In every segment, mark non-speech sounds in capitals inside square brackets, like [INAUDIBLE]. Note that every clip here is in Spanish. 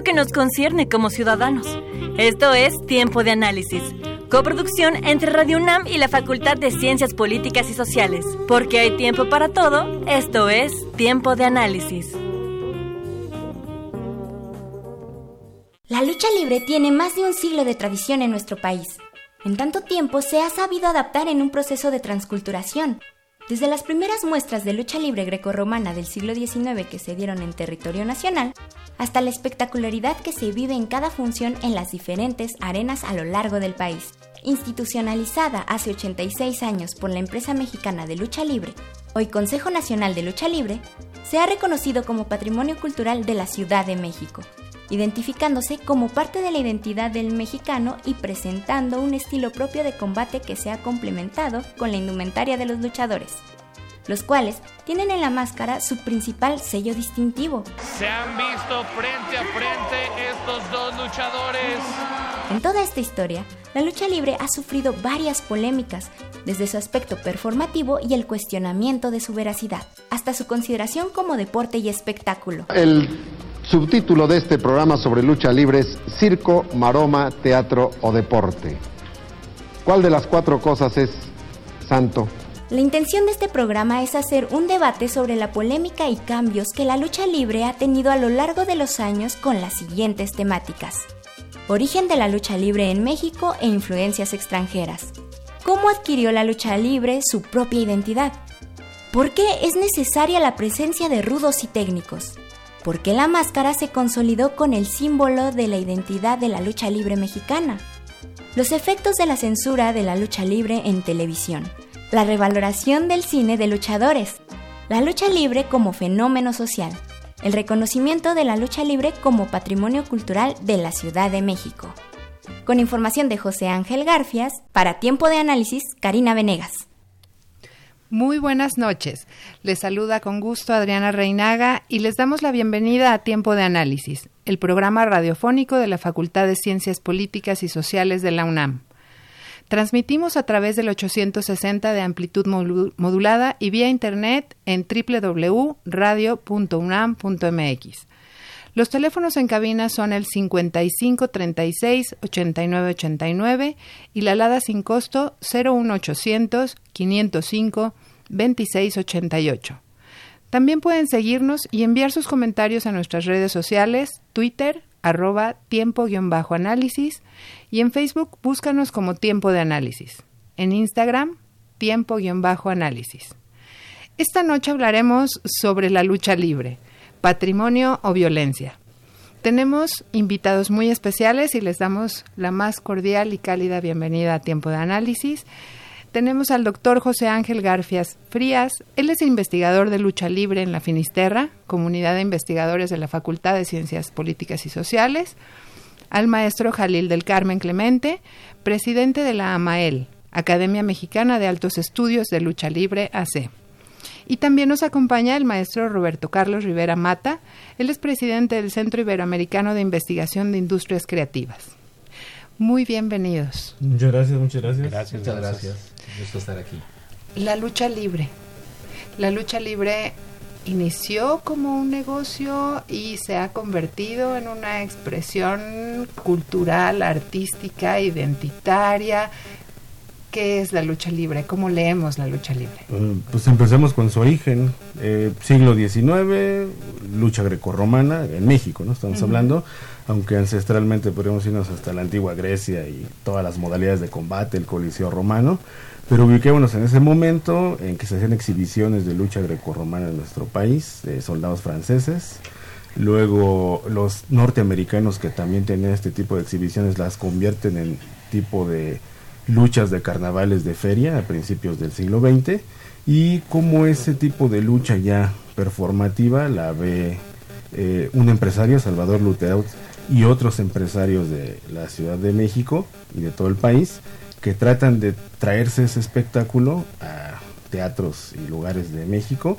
que nos concierne como ciudadanos. Esto es Tiempo de Análisis, coproducción entre Radio UNAM y la Facultad de Ciencias Políticas y Sociales. Porque hay tiempo para todo, esto es Tiempo de Análisis. La lucha libre tiene más de un siglo de tradición en nuestro país. En tanto tiempo se ha sabido adaptar en un proceso de transculturación. Desde las primeras muestras de lucha libre grecorromana del siglo XIX que se dieron en territorio nacional, hasta la espectacularidad que se vive en cada función en las diferentes arenas a lo largo del país. Institucionalizada hace 86 años por la empresa mexicana de lucha libre, hoy Consejo Nacional de Lucha Libre, se ha reconocido como Patrimonio Cultural de la Ciudad de México identificándose como parte de la identidad del mexicano y presentando un estilo propio de combate que se ha complementado con la indumentaria de los luchadores, los cuales tienen en la máscara su principal sello distintivo. Se han visto frente a frente estos dos luchadores. En toda esta historia, la lucha libre ha sufrido varias polémicas, desde su aspecto performativo y el cuestionamiento de su veracidad, hasta su consideración como deporte y espectáculo. El Subtítulo de este programa sobre lucha libre es Circo, Maroma, Teatro o Deporte. ¿Cuál de las cuatro cosas es santo? La intención de este programa es hacer un debate sobre la polémica y cambios que la lucha libre ha tenido a lo largo de los años con las siguientes temáticas. Origen de la lucha libre en México e influencias extranjeras. ¿Cómo adquirió la lucha libre su propia identidad? ¿Por qué es necesaria la presencia de rudos y técnicos? ¿Por qué la máscara se consolidó con el símbolo de la identidad de la lucha libre mexicana? Los efectos de la censura de la lucha libre en televisión. La revaloración del cine de luchadores. La lucha libre como fenómeno social. El reconocimiento de la lucha libre como patrimonio cultural de la Ciudad de México. Con información de José Ángel Garfias, para Tiempo de Análisis, Karina Venegas. Muy buenas noches. Les saluda con gusto Adriana Reinaga y les damos la bienvenida a Tiempo de Análisis, el programa radiofónico de la Facultad de Ciencias Políticas y Sociales de la UNAM. Transmitimos a través del 860 de amplitud modulada y vía internet en www.radio.unam.mx. Los teléfonos en cabina son el 55 36 89 89 y la alada sin costo 01800 505 2688. También pueden seguirnos y enviar sus comentarios a nuestras redes sociales, Twitter, arroba tiempo-análisis y en Facebook búscanos como tiempo de análisis. En Instagram, tiempo-análisis. Esta noche hablaremos sobre la lucha libre, patrimonio o violencia. Tenemos invitados muy especiales y les damos la más cordial y cálida bienvenida a Tiempo de Análisis tenemos al doctor José Ángel Garfias Frías. Él es investigador de lucha libre en la Finisterra, comunidad de investigadores de la Facultad de Ciencias Políticas y Sociales. Al maestro Jalil del Carmen Clemente, presidente de la AMAEL, Academia Mexicana de Altos Estudios de Lucha Libre AC. Y también nos acompaña el maestro Roberto Carlos Rivera Mata. Él es presidente del Centro Iberoamericano de Investigación de Industrias Creativas. Muy bienvenidos. Muchas gracias, muchas gracias. Gracias, muchas gracias. Gusto estar aquí. La lucha libre. La lucha libre inició como un negocio y se ha convertido en una expresión cultural, artística, identitaria. ¿Qué es la lucha libre? ¿Cómo leemos la lucha libre? Eh, pues empecemos con su origen. Eh, siglo XIX, lucha grecorromana en México, ¿no? Estamos hablando, aunque ancestralmente podríamos irnos hasta la antigua Grecia y todas las modalidades de combate, el coliseo romano. Pero ubiquémonos en ese momento en que se hacían exhibiciones de lucha grecorromana en nuestro país, de soldados franceses. Luego los norteamericanos que también tenían este tipo de exhibiciones las convierten en tipo de luchas de carnavales de feria a principios del siglo XX y como ese tipo de lucha ya performativa la ve eh, un empresario, Salvador Luteraut, y otros empresarios de la Ciudad de México y de todo el país que tratan de traerse ese espectáculo a teatros y lugares de México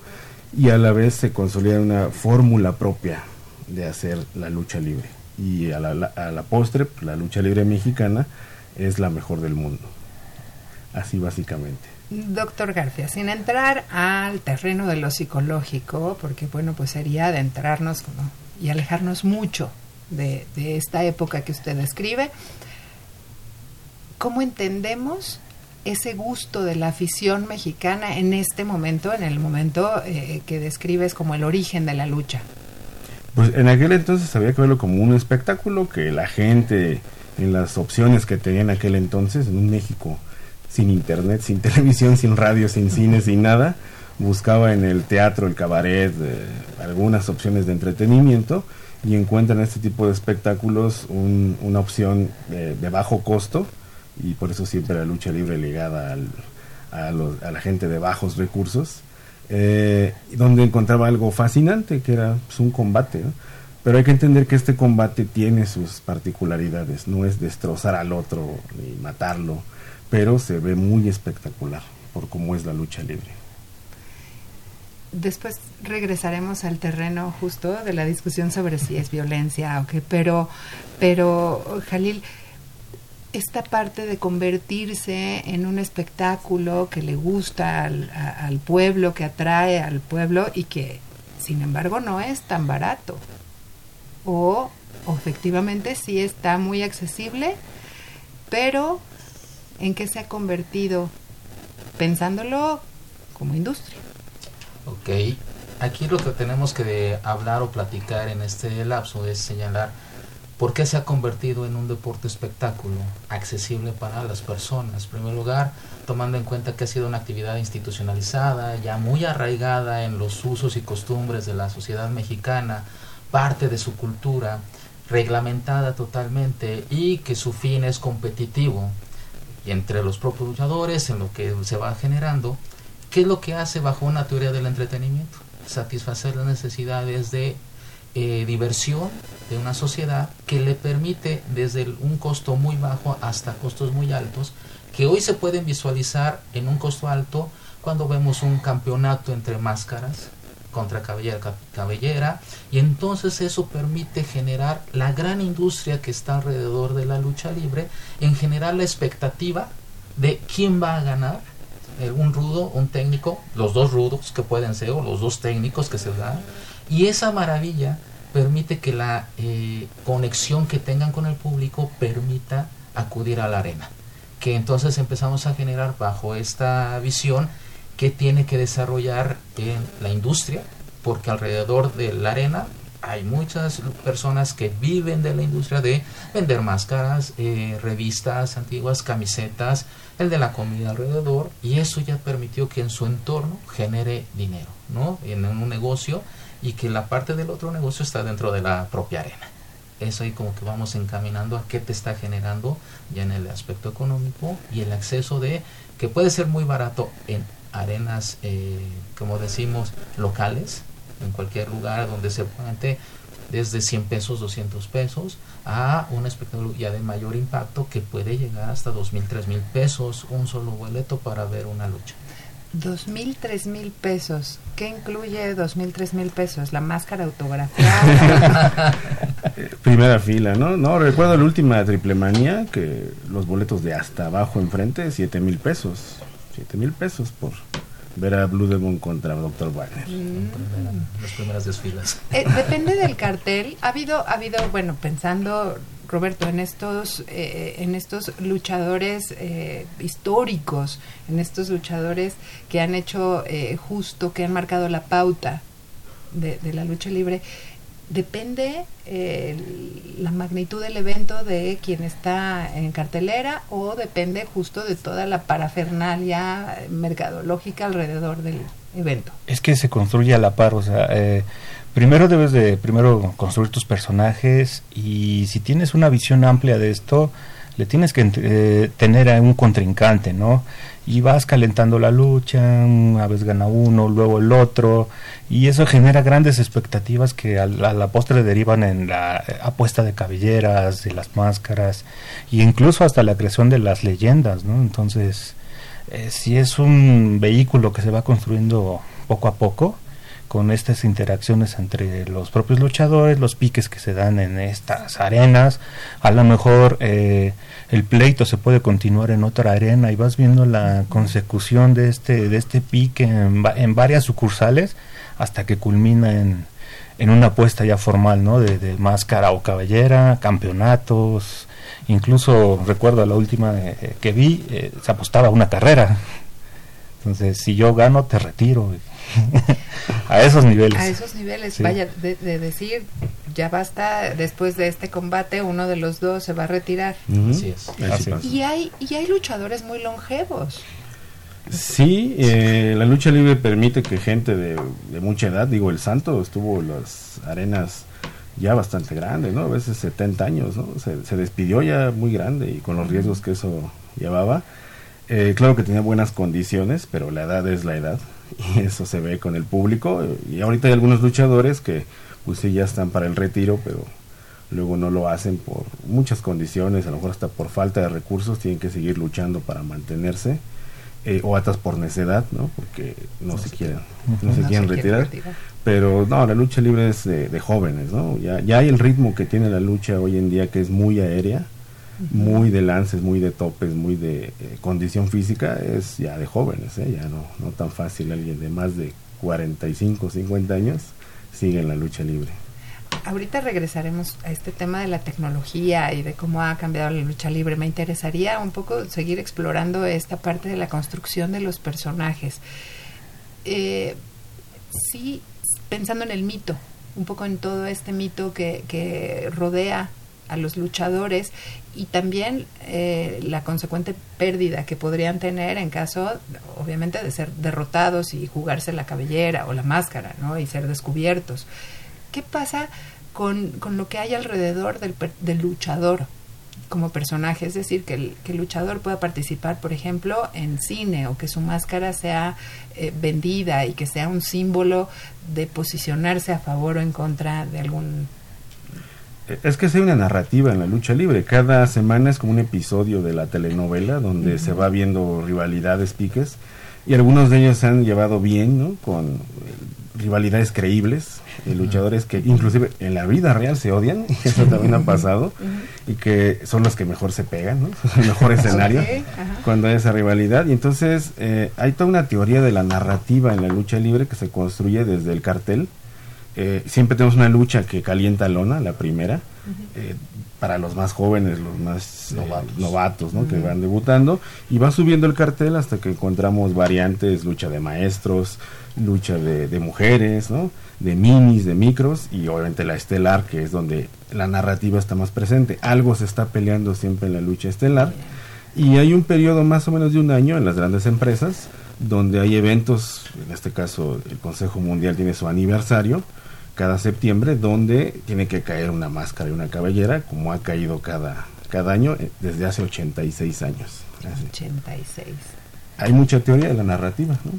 y a la vez se consolida una fórmula propia de hacer la lucha libre. Y a la, a la postre, la lucha libre mexicana es la mejor del mundo. Así básicamente. Doctor García, sin entrar al terreno de lo psicológico, porque bueno, pues sería adentrarnos y alejarnos mucho de, de esta época que usted describe, ¿cómo entendemos ese gusto de la afición mexicana en este momento, en el momento eh, que describes como el origen de la lucha? Pues en aquel entonces había que verlo como un espectáculo que la gente en las opciones que tenía en aquel entonces, en un México sin internet, sin [LAUGHS] televisión, sin radio, sin cine, sin nada, buscaba en el teatro, el cabaret, eh, algunas opciones de entretenimiento y encuentra en este tipo de espectáculos una opción de bajo costo y por eso siempre la lucha libre ligada a, la gente de bajos recursos, eh, donde encontraba algo fascinante que era pues, un combate. Pero hay que entender que este combate tiene sus particularidades, no es destrozar al otro ni matarlo, pero se ve muy espectacular por cómo es la lucha libre. Después regresaremos al terreno justo de la discusión sobre si es violencia o qué, pero, pero Jalil, esta parte de convertirse en un espectáculo que le gusta al, al, pueblo, que atrae al pueblo y que, sin embargo, no es tan barato. O efectivamente sí está muy accesible, pero ¿en qué se ha convertido? Pensándolo como industria. Ok, aquí lo que tenemos que hablar o platicar en este lapso es señalar ¿Por qué se ha convertido en un deporte espectáculo accesible para las personas? En primer lugar, tomando en cuenta que ha sido una actividad institucionalizada, ya muy arraigada en los usos y costumbres de la sociedad mexicana, parte de su cultura, reglamentada totalmente y que su fin es competitivo entre los propios luchadores, en lo que se va generando. ¿Qué es lo que hace bajo una teoría del entretenimiento? Satisfacer las necesidades de eh, diversión de una sociedad que le permite desde un costo muy bajo hasta costos muy altos, que hoy se pueden visualizar en un costo alto cuando vemos un campeonato entre máscaras contra cabellera, cabellera y entonces eso permite generar la gran industria que está alrededor de la lucha libre, en generar la expectativa de quién va a ganar, un rudo, un técnico, los dos rudos que pueden ser, o los dos técnicos que se dan, y esa maravilla permite que la eh, conexión que tengan con el público permita acudir a la arena. Que entonces empezamos a generar bajo esta visión que tiene que desarrollar en la industria, porque alrededor de la arena hay muchas personas que viven de la industria de vender máscaras, eh, revistas antiguas, camisetas, el de la comida alrededor, y eso ya permitió que en su entorno genere dinero, ¿no? En un negocio y que la parte del otro negocio está dentro de la propia arena. Eso ahí como que vamos encaminando a qué te está generando ya en el aspecto económico y el acceso de que puede ser muy barato en arenas, eh, como decimos, locales, en cualquier lugar donde se puede desde 100 pesos, 200 pesos, a un espectáculo ya de mayor impacto que puede llegar hasta 2.000, 3.000 pesos, un solo boleto para ver una lucha. Dos mil, tres mil pesos. ¿Qué incluye dos mil, tres mil pesos? La máscara autografiada. [LAUGHS] Primera fila, ¿no? No, recuerdo la última triple manía que los boletos de hasta abajo enfrente, siete mil pesos. Siete mil pesos por ver a Blue Demon contra Dr. Wagner. Mm. Las primeras desfilas. Eh, depende del cartel. Ha habido, ha habido, bueno, pensando Roberto, en estos, eh, en estos luchadores eh, históricos, en estos luchadores que han hecho eh, justo, que han marcado la pauta de, de la lucha libre, depende eh, la magnitud del evento de quien está en cartelera o depende justo de toda la parafernalia mercadológica alrededor del evento. Es que se construye a la par, o sea, eh, primero debes de primero construir tus personajes y si tienes una visión amplia de esto, le tienes que eh, tener a un contrincante, ¿no? Y vas calentando la lucha, una vez gana uno, luego el otro, y eso genera grandes expectativas que a la, a la postre derivan en la apuesta de cabelleras, de las máscaras, e incluso hasta la creación de las leyendas, ¿no? Entonces, eh, si es un vehículo que se va construyendo poco a poco, con estas interacciones entre los propios luchadores, los piques que se dan en estas arenas, a lo mejor eh, el pleito se puede continuar en otra arena y vas viendo la consecución de este de este pique en, en varias sucursales hasta que culmina en, en una apuesta ya formal, ¿no? De, máscara o cabellera, campeonatos, incluso recuerdo la última eh, que vi, eh, se apostaba una carrera. Entonces, si yo gano, te retiro. [LAUGHS] a esos niveles. A esos niveles, Sí. vaya, de, de decir, ya basta, después de este combate, uno de los dos se va a retirar. Ujú. Así es. Así. Y hay, y hay luchadores muy longevos. Sí, eh, la lucha libre permite que gente de, de mucha edad, digo, el Santo estuvo en las arenas ya bastante grandes, ¿no? A veces 70 años, ¿no? Se, se despidió ya muy grande y con los riesgos que eso llevaba. Eh, claro que tenía buenas condiciones, pero la edad es la edad y [LAUGHS] eso se ve con el público. Y ahorita hay algunos luchadores que pues sí ya están para el retiro, pero luego no lo hacen por muchas condiciones, a lo mejor hasta por falta de recursos, tienen que seguir luchando para mantenerse. eh, o atas por necedad, ¿no? Porque no, se quieren, no se quieren se quieren retirar. retirar. Pero no, la lucha libre es de, de jóvenes, ¿no? Ya, ya hay el ritmo que tiene la lucha hoy en día que es muy aérea, muy de lances, muy de topes, muy de eh, condición física, es ya de jóvenes, ¿eh? Ya no, no tan fácil alguien de más de 45, 50 años sigue en la lucha libre. Ahorita regresaremos a este tema de la tecnología y de cómo ha cambiado la lucha libre. Me interesaría un poco seguir explorando esta parte de la construcción de los personajes. Eh, sí, pensando en el mito, un poco en todo este mito que, que rodea a los luchadores y también eh, la consecuente pérdida que podrían tener en caso, obviamente, de ser derrotados y jugarse la cabellera o la máscara, ¿no? Y ser descubiertos. ¿Qué pasa con, con lo que hay alrededor del, del luchador como personaje? Es decir, que el, que luchador pueda participar, por ejemplo, en cine o que su máscara sea eh, vendida y que sea un símbolo de posicionarse a favor o en contra de algún... Es que hay una narrativa en la lucha libre. Cada semana es como un episodio de la telenovela donde se va viendo rivalidades, piques. Y algunos de ellos se han llevado bien, ¿no? Con eh, rivalidades creíbles. eh, luchadores que inclusive en la vida real se odian. [LAUGHS] Eso también ha pasado. Y que son los que mejor se pegan, ¿no? [LAUGHS] el mejor escenario. Cuando hay esa rivalidad. Y entonces eh, hay toda una teoría de la narrativa en la lucha libre que se construye desde el cartel. Eh, siempre tenemos una lucha que calienta lona, la primera, eh, para los más jóvenes, los más eh, Novatos. novatos, ¿no? que van debutando, y va subiendo el cartel hasta que encontramos variantes, lucha de maestros, lucha de, de mujeres, ¿no? de minis, de micros, y obviamente la estelar, que es donde la narrativa está más presente. Algo se está peleando siempre en la lucha estelar, y hay un periodo más o menos de un año en las grandes empresas, donde hay eventos, en este caso el Consejo Mundial tiene su aniversario, cada septiembre, donde tiene que caer una máscara y una cabellera, como ha caído cada, cada año eh, desde hace 86 años. Así. 86. Hay mucha teoría de la narrativa, ¿no?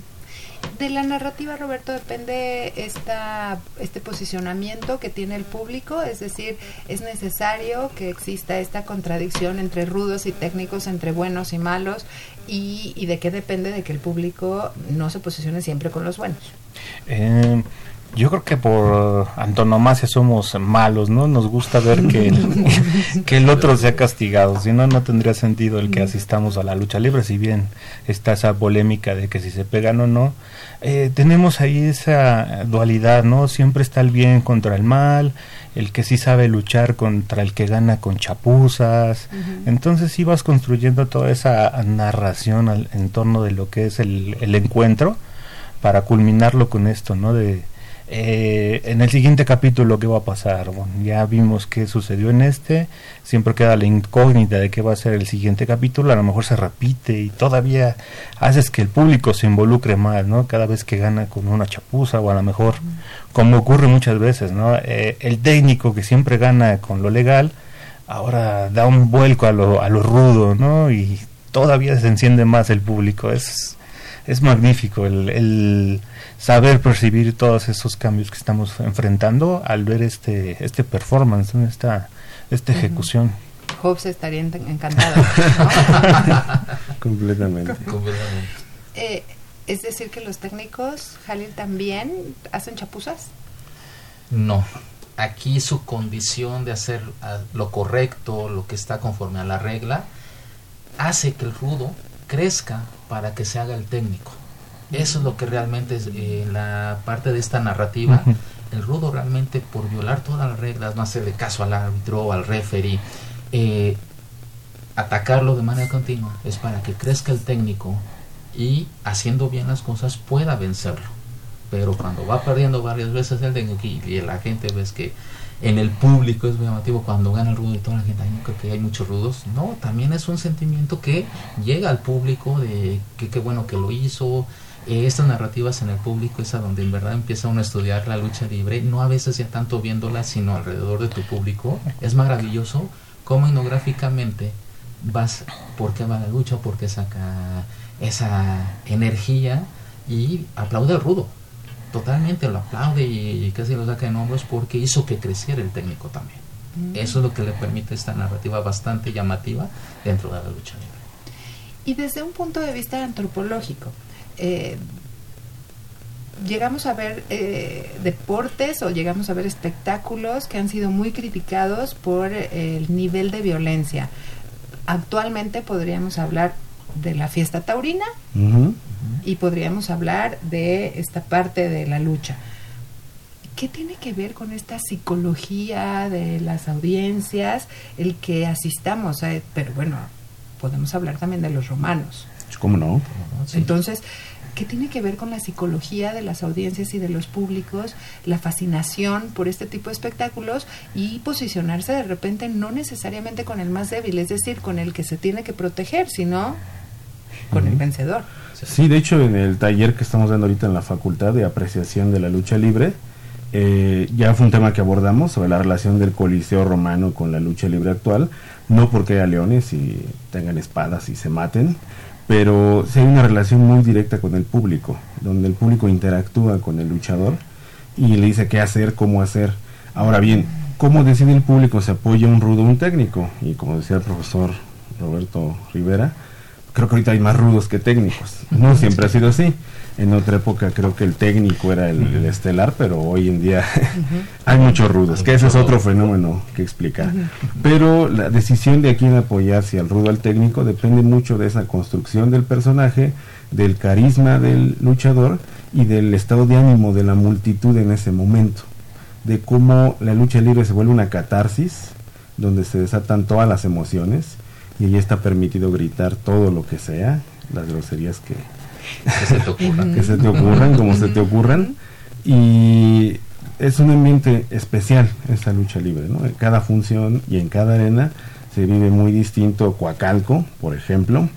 De la narrativa, Roberto, depende esta, este posicionamiento que tiene el público, es decir, es necesario que exista esta contradicción entre rudos y técnicos, entre buenos y malos, y, y de qué depende de que el público no se posicione siempre con los buenos. Eh, Yo creo que por antonomasia somos malos, ¿no? Nos gusta ver que el, [LAUGHS] que el otro sea castigado, si no, no tendría sentido el que asistamos a la lucha libre, si bien está esa polémica de que si se pegan o no. Eh, tenemos ahí esa dualidad, ¿no? Siempre está el bien contra el mal, el que sí sabe luchar contra el que gana con chapuzas. Entonces sí vas construyendo toda esa narración al, en torno de lo que es el, el encuentro para culminarlo con esto, ¿no? De eh, en el siguiente capítulo qué va a pasar. Bueno, ya vimos qué sucedió en este, siempre queda la incógnita de qué va a ser el siguiente capítulo, a lo mejor se repite y todavía haces que el público se involucre más, ¿no? Cada vez que gana con una chapuza o a lo mejor, como ocurre muchas veces, ¿no? Eh, el técnico que siempre gana con lo legal, ahora da un vuelco a lo, a lo rudo, ¿no? Y todavía se enciende más el público, es, es magnífico el, el saber percibir todos esos cambios que estamos enfrentando al ver este este performance, esta esta ejecución. Hobbes estaría encantado. [LAUGHS] Completamente. Eh, es decir, que los técnicos, Jalil, también hacen chapuzas. No. Aquí su condición de hacer ah, lo correcto, lo que está conforme a la regla, hace que el rudo crezca para que se haga el técnico. Eso es lo que realmente es eh, la parte de esta narrativa. El rudo realmente por violar todas las reglas, no hacerle caso al árbitro al referee, eh, atacarlo de manera continua, es para que crezca el técnico y haciendo bien las cosas pueda vencerlo. Pero cuando va perdiendo varias veces el técnico y la gente ves que en el público es muy llamativo cuando gana el rudo y toda la gente, ay, que hay muchos rudos. No, también es un sentimiento que llega al público de que qué bueno que lo hizo. Eh, estas narrativas en el público es a donde en verdad empieza uno a estudiar la lucha libre, no a veces ya tanto viéndola, sino alrededor de tu público. Es maravilloso cómo etnográficamente vas por qué va la lucha, por qué saca esa energía y aplaude al rudo totalmente lo aplaude y, casi lo saca en hombros porque hizo que creciera el técnico también. Mm. Eso es lo que le permite esta narrativa bastante llamativa dentro de la lucha libre. Y desde un punto de vista antropológico, eh, llegamos a ver eh, deportes o llegamos a ver espectáculos que han sido muy criticados por el nivel de violencia. Actualmente podríamos hablar de la fiesta taurina y podríamos hablar de esta parte de la lucha. ¿Qué tiene que ver con esta psicología de las audiencias, el que asistamos? A, pero bueno, podemos hablar también de los romanos. ¿Cómo no? Entonces, ¿qué tiene que ver con la psicología de las audiencias y de los públicos, la fascinación por este tipo de espectáculos y posicionarse de repente no necesariamente con el más débil, es decir, con el que se tiene que proteger, sino con el vencedor? Sí, de hecho en el taller que estamos dando ahorita en la Facultad de Apreciación de la Lucha Libre, eh, ya fue un tema que abordamos sobre la relación del Coliseo romano con la lucha libre actual, no porque haya leones y tengan espadas y se maten, pero sí hay una relación muy directa con el público, donde el público interactúa con el luchador y le dice qué hacer, cómo hacer. Ahora bien, ¿cómo decide el público? ¿Se apoya un rudo un técnico? Y como decía el profesor Roberto Rivera, creo que ahorita hay más rudos que técnicos. No siempre ha sido así. En otra época creo que el técnico era el, estelar, pero hoy en día [LAUGHS] hay muchos rudos, que ese es otro fenómeno que explicar. Pero la decisión de a quién apoyar, si al rudo al técnico, depende mucho de esa construcción del personaje, del carisma del luchador y del estado de ánimo de la multitud en ese momento. De cómo la lucha libre se vuelve una catarsis, donde se desatan todas las emociones y ahí está permitido gritar todo lo que sea, las groserías que, se te ocurran, que se te ocurran como se te ocurran y es un ambiente especial esta lucha libre, ¿no? En cada función y en cada arena se vive muy distinto Coacalco, por ejemplo,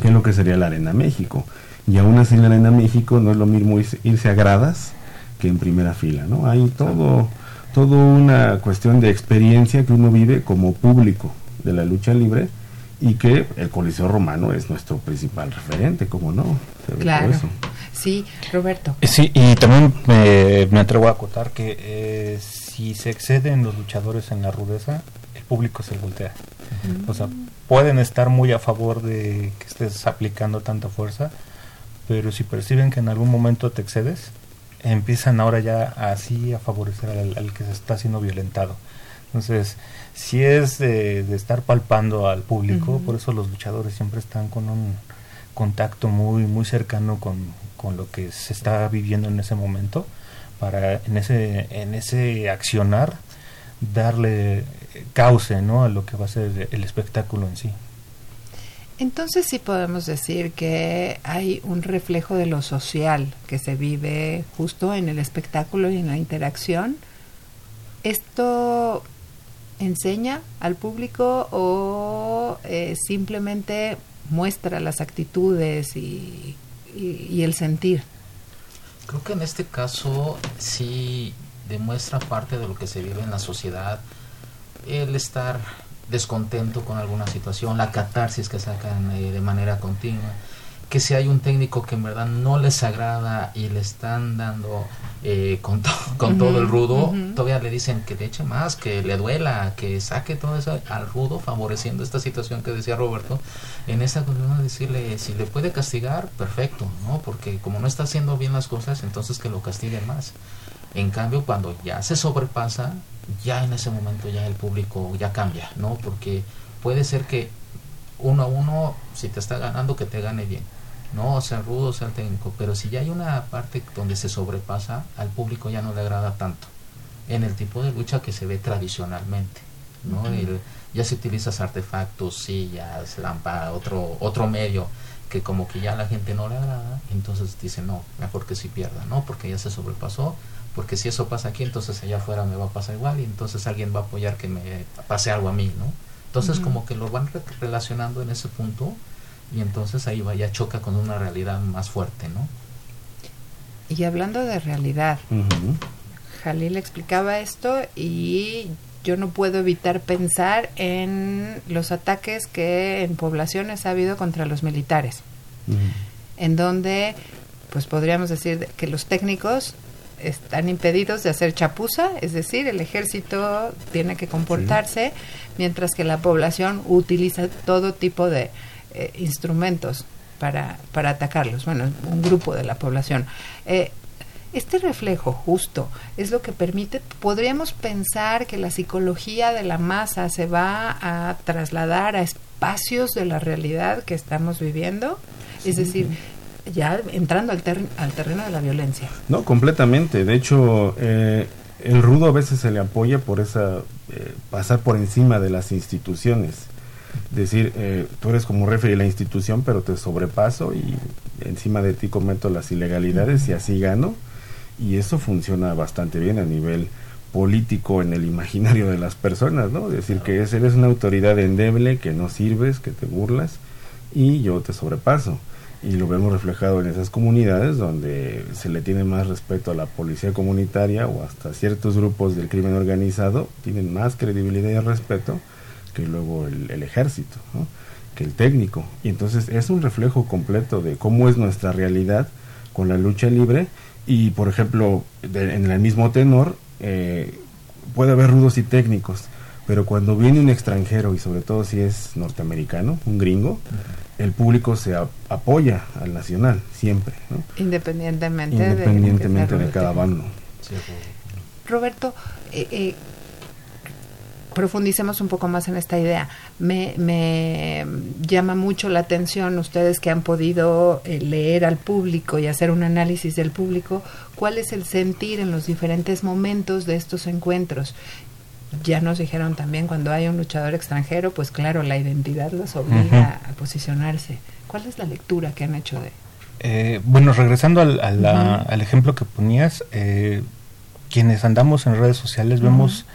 que es lo que sería la Arena México. Y aún así en la Arena México no es lo mismo irse a gradas que en primera fila, ¿no? Hay todo, todo una cuestión de experiencia que uno vive como público de la lucha libre y que el Coliseo Romano es nuestro principal referente, como no. claro. Sí, Roberto. Eh, sí, y también me, atrevo a acotar que eh, si se exceden los luchadores en la rudeza, el público se voltea. O sea, pueden estar muy a favor de que estés aplicando tanta fuerza, pero si perciben que en algún momento te excedes, empiezan ahora ya así a favorecer al, al que se está siendo violentado. Entonces, si es de, de estar palpando al público, por eso los luchadores siempre están con un contacto muy muy cercano con, con lo que se está viviendo en ese momento para en ese en ese accionar darle cauce ¿no? a lo que va a ser el espectáculo en sí. Entonces sí podemos decir que hay un reflejo de lo social que se vive justo en el espectáculo y en la interacción. ¿Esto enseña al público o eh, simplemente muestra las actitudes y, el sentir? Creo que en este caso sí demuestra parte de lo que se vive en la sociedad, el estar descontento con alguna situación, la catarsis que sacan eh, de manera continua, que si hay un técnico que en verdad no les agrada y le están dando eh, con, to- [LAUGHS] con todo el rudo, todavía le dicen que le eche más, que le duela, que saque todo eso al rudo, favoreciendo esta situación que decía Roberto. En esa de decirle, si le puede castigar, perfecto, ¿no? Porque como no está haciendo bien las cosas, entonces que lo castigue más. En cambio, cuando ya se sobrepasa, ya en ese momento ya el público ya cambia, ¿no? Porque puede ser que uno a uno, si te está ganando, que te gane bien. No, sea rudo, sea técnico, pero si ya hay una parte donde se sobrepasa, al público ya no le agrada tanto. En el tipo de lucha que se ve tradicionalmente, ¿no? El- ya se utilizas artefactos, sillas, lámpara, otro, otro medio que como que ya la gente no le agrada, entonces dice no, mejor que si pierda, ¿no? Porque ya se sobrepasó, porque si eso pasa aquí, entonces allá afuera me va a pasar igual y entonces alguien va a apoyar que me pase algo a mí, ¿no? Entonces como que lo van re- relacionando en ese punto y entonces ahí va, ya choca con una realidad más fuerte, ¿no? Y hablando de realidad, Jalil explicaba esto y yo no puedo evitar pensar en los ataques que en poblaciones ha habido contra los militares, en donde pues podríamos decir que los técnicos están impedidos de hacer chapuza, es decir, el ejército tiene que comportarse, mientras que la población utiliza todo tipo de eh, instrumentos para, para atacarlos, bueno, un grupo de la población. Eh, este reflejo justo es lo que permite, podríamos pensar que la psicología de la masa se va a trasladar a espacios de la realidad que estamos viviendo, es decir, ya entrando al, ter- al terreno de la violencia. No, completamente. De hecho, eh, el rudo a veces se le apoya por esa eh, pasar por encima de las instituciones. Decir, eh, tú eres como referee de la institución, pero te sobrepaso y encima de ti cometo las ilegalidades y así gano. Y eso funciona bastante bien a nivel político en el imaginario de las personas, ¿no? Decir que es- eres una autoridad endeble, que no sirves, que te burlas y yo te sobrepaso. Y lo vemos reflejado en esas comunidades donde se le tiene más respeto a la policía comunitaria o hasta ciertos grupos del crimen organizado, tienen más credibilidad y respeto que luego el, el ejército, ¿no? que el técnico. Y entonces es un reflejo completo de cómo es nuestra realidad con la lucha libre y, por ejemplo, de- en el mismo tenor, eh, puede haber rudos y técnicos, pero cuando viene un extranjero y sobre todo si es norteamericano, un gringo, el público se a- apoya al nacional, siempre, ¿no? Independientemente, independientemente de, de cada bando. Roberto, eh, eh, profundicemos un poco más en esta idea. Me, me llama mucho la atención ustedes que han podido eh, leer al público y hacer un análisis del público, cuál es el sentir en los diferentes momentos de estos encuentros. Ya nos dijeron también cuando hay un luchador extranjero, pues claro, la identidad los obliga a posicionarse. ¿Cuál es la lectura que han hecho de? Eh, bueno, regresando al, a la- Ujú. al ejemplo que ponías, eh, quienes andamos en redes sociales vemos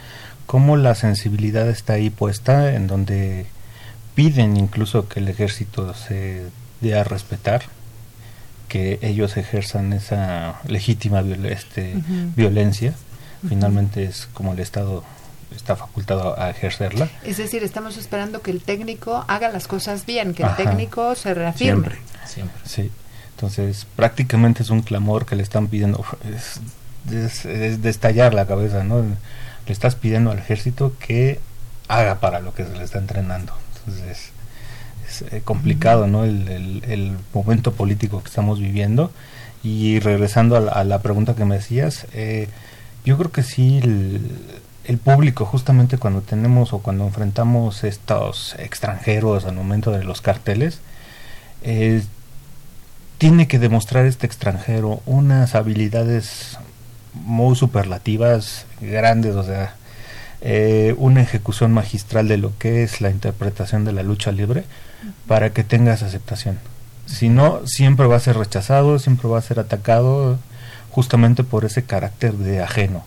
cómo la sensibilidad está ahí puesta, en donde piden incluso que el ejército se dé a respetar, que ellos ejerzan esa legítima viol- este, violencia. Finalmente es como el Estado está facultado a ejercerla. Es decir, estamos esperando que el técnico haga las cosas bien, que Ajá. el técnico se reafirme. Siempre. Sí. Entonces, prácticamente es un clamor que le están pidiendo. Es, es- es de estallar la cabeza, ¿no? Le estás pidiendo al ejército que haga para lo que se le está entrenando. Entonces, es eh, complicado, ¿no? El, el- momento político que estamos viviendo. Y regresando a la, pregunta que me decías, eh, yo creo que sí, el, el público justamente cuando tenemos o cuando enfrentamos estos extranjeros al momento de los carteles, eh, tiene que demostrar este extranjero unas habilidades muy superlativas, grandes, o sea, eh, una ejecución magistral de lo que es la interpretación de la lucha libre para que tengas aceptación. Si no, siempre va a ser rechazado, siempre va a ser atacado justamente por ese carácter de ajeno.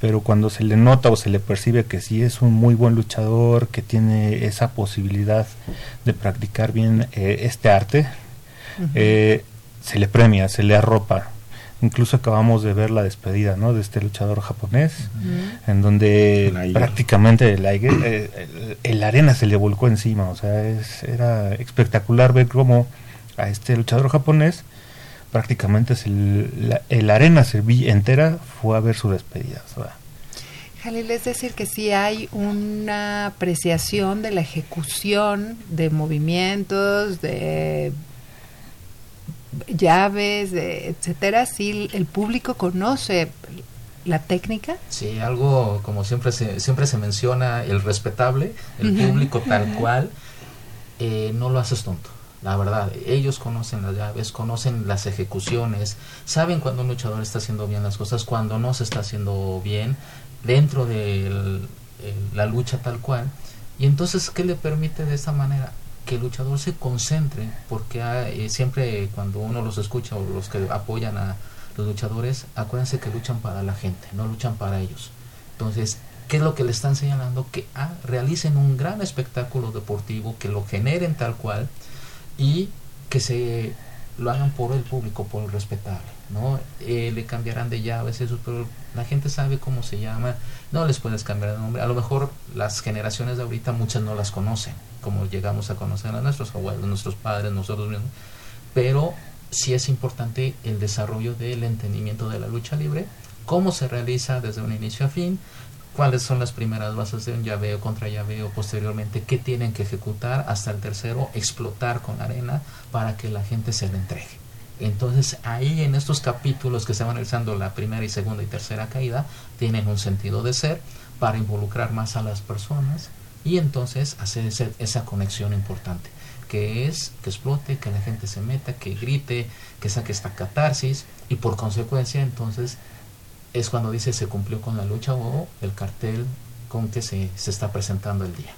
Pero cuando se le nota o se le percibe que sí es un muy buen luchador, que tiene esa posibilidad de practicar bien eh, este arte, eh, se le premia, se le arropa. Incluso acabamos de ver la despedida ¿no? de este luchador japonés, en donde prácticamente el, aire- eh, el, el arena se le volcó encima. O sea, es, era espectacular ver cómo a este luchador japonés prácticamente se la, el arena se vi entera fue a ver su despedida. o sea, Jalil, es decir, que sí hay una apreciación de la ejecución de movimientos, de llaves, de etcétera, sí el público conoce la técnica. Sí, algo como siempre se, siempre se menciona, el respetable, el público tal cual, eh, no lo haces tonto. La verdad, ellos conocen las llaves, conocen las ejecuciones, saben cuando un luchador está haciendo bien las cosas, cuando no se está haciendo bien, dentro de la lucha tal cual. Y entonces, ¿qué le permite de esta manera? Que el luchador se concentre, porque eh, siempre cuando uno los escucha o los que apoyan a los luchadores, acuérdense que luchan para la gente, no luchan para ellos. Entonces, ¿qué es lo que le están señalando? Que ah, realicen un gran espectáculo deportivo, que lo generen tal cual y que se lo hagan por el público, por el respetable, ¿no? Eh, le cambiarán de llaves, eso, pero la gente sabe cómo se llama, no les puedes cambiar de nombre. A lo mejor las generaciones de ahorita muchas no las conocen, como llegamos a conocer a nuestros abuelos, nuestros padres, nosotros mismos, pero sí es importante el desarrollo del entendimiento de la lucha libre, cómo se realiza desde un inicio a fin, cuáles son las primeras bases de un llaveo contra llaveo, posteriormente qué tienen que ejecutar, hasta el tercero explotar con arena para que la gente se le entregue. Entonces ahí en estos capítulos que se van realizando la primera y segunda y tercera caída tienen un sentido de ser para involucrar más a las personas y entonces hacer ese- esa conexión importante que es que explote, que la gente se meta, que grite, que saque esta catarsis y por consecuencia entonces es cuando dice se cumplió con la lucha o el cartel con que se, se está presentando el día.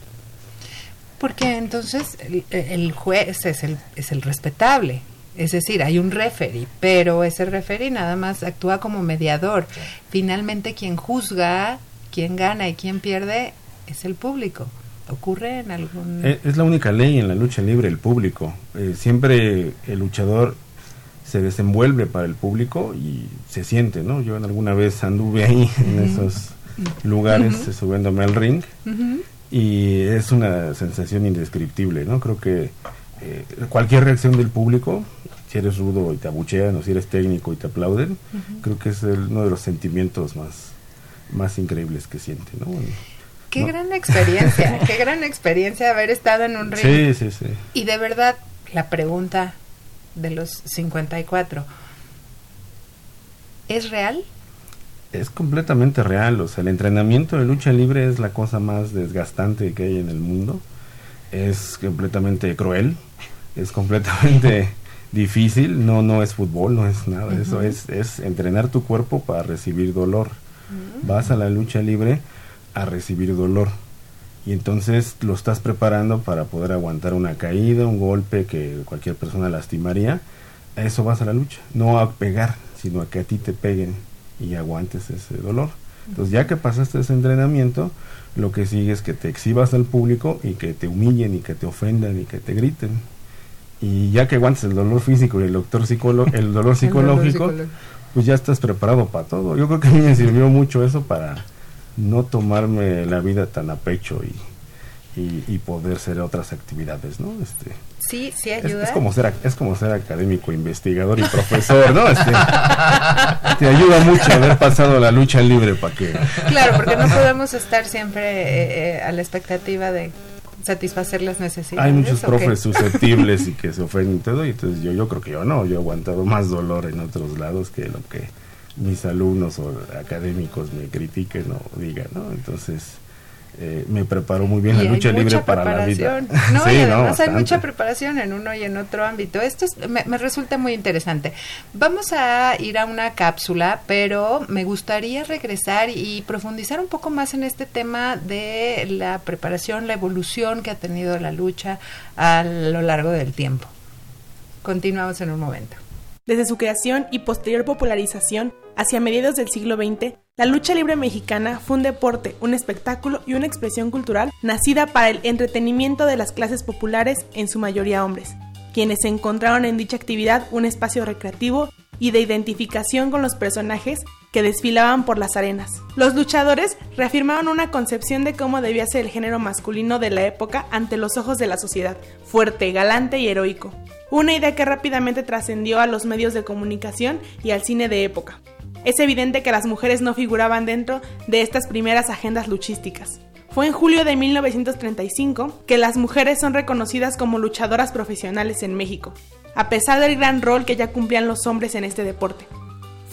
Porque entonces el, el juez es el, es el respetable. Es decir, hay un referee, pero ese referee nada más actúa como mediador. Finalmente quien juzga, quien gana y quien pierde es el público. ¿Ocurre en algún...? Eh, Es la única ley en la lucha libre, el público. Eh, siempre el luchador se desenvuelve para el público y se siente, ¿no? Yo en alguna vez anduve ahí en esos lugares Ujú. eh, subiéndome al ring y es una sensación indescriptible, ¿no? Creo que eh, cualquier reacción del público, si eres rudo y te abuchean o si eres técnico y te aplauden, creo que es el- uno de los sentimientos más, más increíbles que siente, ¿no? Qué No. gran experiencia, qué gran experiencia haber estado en un [LAUGHS] ring. Sí, sí, sí. Y de verdad, la pregunta de los 54, ¿es real? Es completamente real, o sea, el entrenamiento de lucha libre es la cosa más desgastante que hay en el mundo. Es completamente cruel, es completamente [LAUGHS] difícil, no no es fútbol, no es nada eso, es es entrenar tu cuerpo para recibir dolor. Vas a la lucha libre a recibir dolor. Y entonces lo estás preparando para poder aguantar una caída, un golpe que cualquier persona lastimaría. A eso vas a la lucha, no a pegar, sino a que a ti te peguen y aguantes ese dolor. Entonces ya que pasaste ese entrenamiento, lo que sigue es que te exhibas al público y que te humillen y que te ofendan y que te griten. Y ya que aguantes el dolor físico y el, doctor psicólogo, [LAUGHS] el dolor psicológico, pues ya estás preparado para todo. Yo creo que a mí me sirvió mucho eso para no tomarme la vida tan a pecho y, y, y poder hacer otras actividades, ¿no? Este, Sí, sí es, ayuda. es como ser es como ser académico, investigador y profesor, ¿no? Este, [LAUGHS] te ayuda mucho haber pasado la lucha libre para que Claro, porque no podemos estar siempre eh, eh, a la expectativa de satisfacer las necesidades. Hay muchos profes [LAUGHS] susceptibles y que se ofenden y todo, y entonces yo, yo creo que yo no, yo he aguantado más dolor en otros lados que lo que mis alumnos o académicos me critiquen o digan, ¿no? Entonces eh, me preparó muy bien Y la lucha libre para la vida. [LAUGHS] No, Sí, y no, además hay mucha preparación en uno y en otro ámbito. Esto es- me, me resulta muy interesante. Vamos a ir a una cápsula, pero me gustaría regresar y profundizar un poco más en este tema de la preparación, la evolución que ha tenido la lucha a lo largo del tiempo. Continuamos en un momento. Desde su creación y posterior popularización hacia mediados del siglo XX, la lucha libre mexicana fue un deporte, un espectáculo y una expresión cultural nacida para el entretenimiento de las clases populares, en su mayoría hombres, quienes encontraron en dicha actividad un espacio recreativo y de identificación con los personajes que desfilaban por las arenas. Los luchadores reafirmaban una concepción de cómo debía ser el género masculino de la época ante los ojos de la sociedad, fuerte, galante y heroico. Una idea que rápidamente trascendió a los medios de comunicación y al cine de época. Es evidente que las mujeres no figuraban dentro de estas primeras agendas luchísticas. Fue en julio de 1935 que las mujeres son reconocidas como luchadoras profesionales en México, a pesar del gran rol que ya cumplían los hombres en este deporte.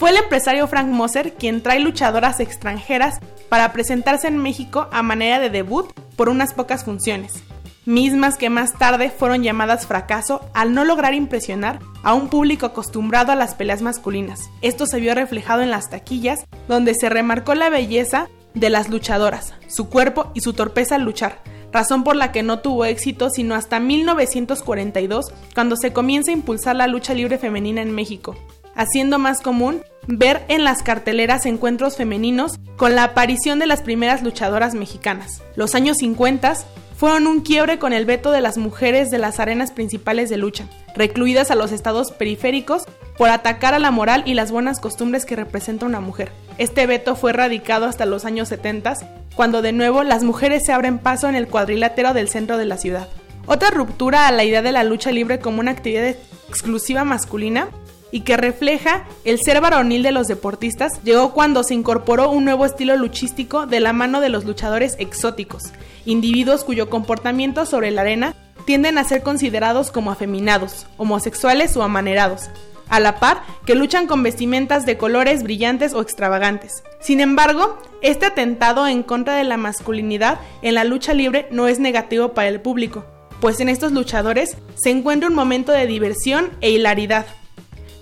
Fue el empresario Frank Moser quien trae luchadoras extranjeras para presentarse en México a manera de debut por unas pocas funciones, mismas que más tarde fueron llamadas fracaso al no lograr impresionar a un público acostumbrado a las peleas masculinas. Esto se vio reflejado en las taquillas, donde se remarcó la belleza de las luchadoras, su cuerpo y su torpeza al luchar, razón por la que no tuvo éxito sino hasta 1942, cuando se comienza a impulsar la lucha libre femenina en México, haciendo más común ver en las carteleras encuentros femeninos con la aparición de las primeras luchadoras mexicanas. Los años 50 fueron un quiebre con el veto de las mujeres de las arenas principales de lucha, recluidas a los estados periféricos por atacar a la moral y las buenas costumbres que representa una mujer. Este veto fue radicado hasta los años 70, cuando de nuevo las mujeres se abren paso en el cuadrilátero del centro de la ciudad. Otra ruptura a la idea de la lucha libre como una actividad exclusiva masculina y que refleja el ser varonil de los deportistas llegó cuando se incorporó un nuevo estilo luchístico de la mano de los luchadores exóticos, individuos cuyo comportamiento sobre la arena tienden a ser considerados como afeminados, homosexuales o amanerados, a la par que luchan con vestimentas de colores brillantes o extravagantes. Sin embargo, este atentado en contra de la masculinidad en la lucha libre no es negativo para el público, pues en estos luchadores se encuentra un momento de diversión e hilaridad.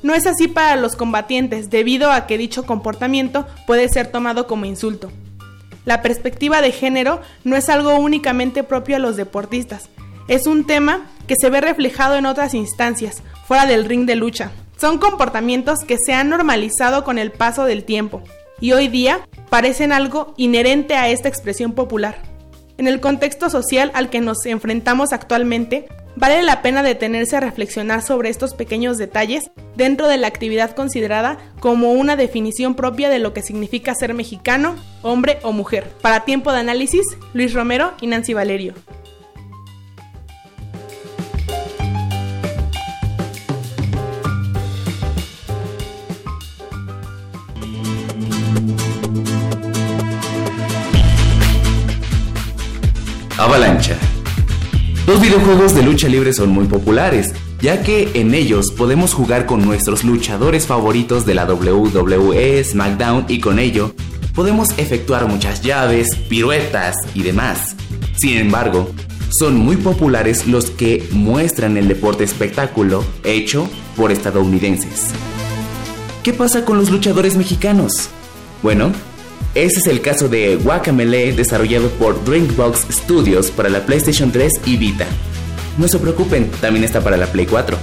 No es así para los combatientes, debido a que dicho comportamiento puede ser tomado como insulto. La perspectiva de género no es algo únicamente propio a los deportistas, es un tema que se ve reflejado en otras instancias, fuera del ring de lucha. Son comportamientos que se han normalizado con el paso del tiempo y hoy día parecen algo inherente a esta expresión popular. En el contexto social al que nos enfrentamos actualmente, vale la pena detenerse a reflexionar sobre estos pequeños detalles dentro de la actividad considerada como una definición propia de lo que significa ser mexicano, hombre o mujer. Para tiempo de análisis, Luis Romero y Nancy Valerio. Avalancha. Los videojuegos de lucha libre son muy populares, ya que en ellos podemos jugar con nuestros luchadores favoritos de la WWE, SmackDown y con ello podemos efectuar muchas llaves, piruetas y demás. Sin embargo, son muy populares los que muestran el deporte espectáculo hecho por estadounidenses. ¿Qué pasa con los luchadores mexicanos? Bueno, ese es el caso de Guacamele desarrollado por Drinkbox Studios para la PlayStation 3 y Vita. No se preocupen, también está para la Play 4.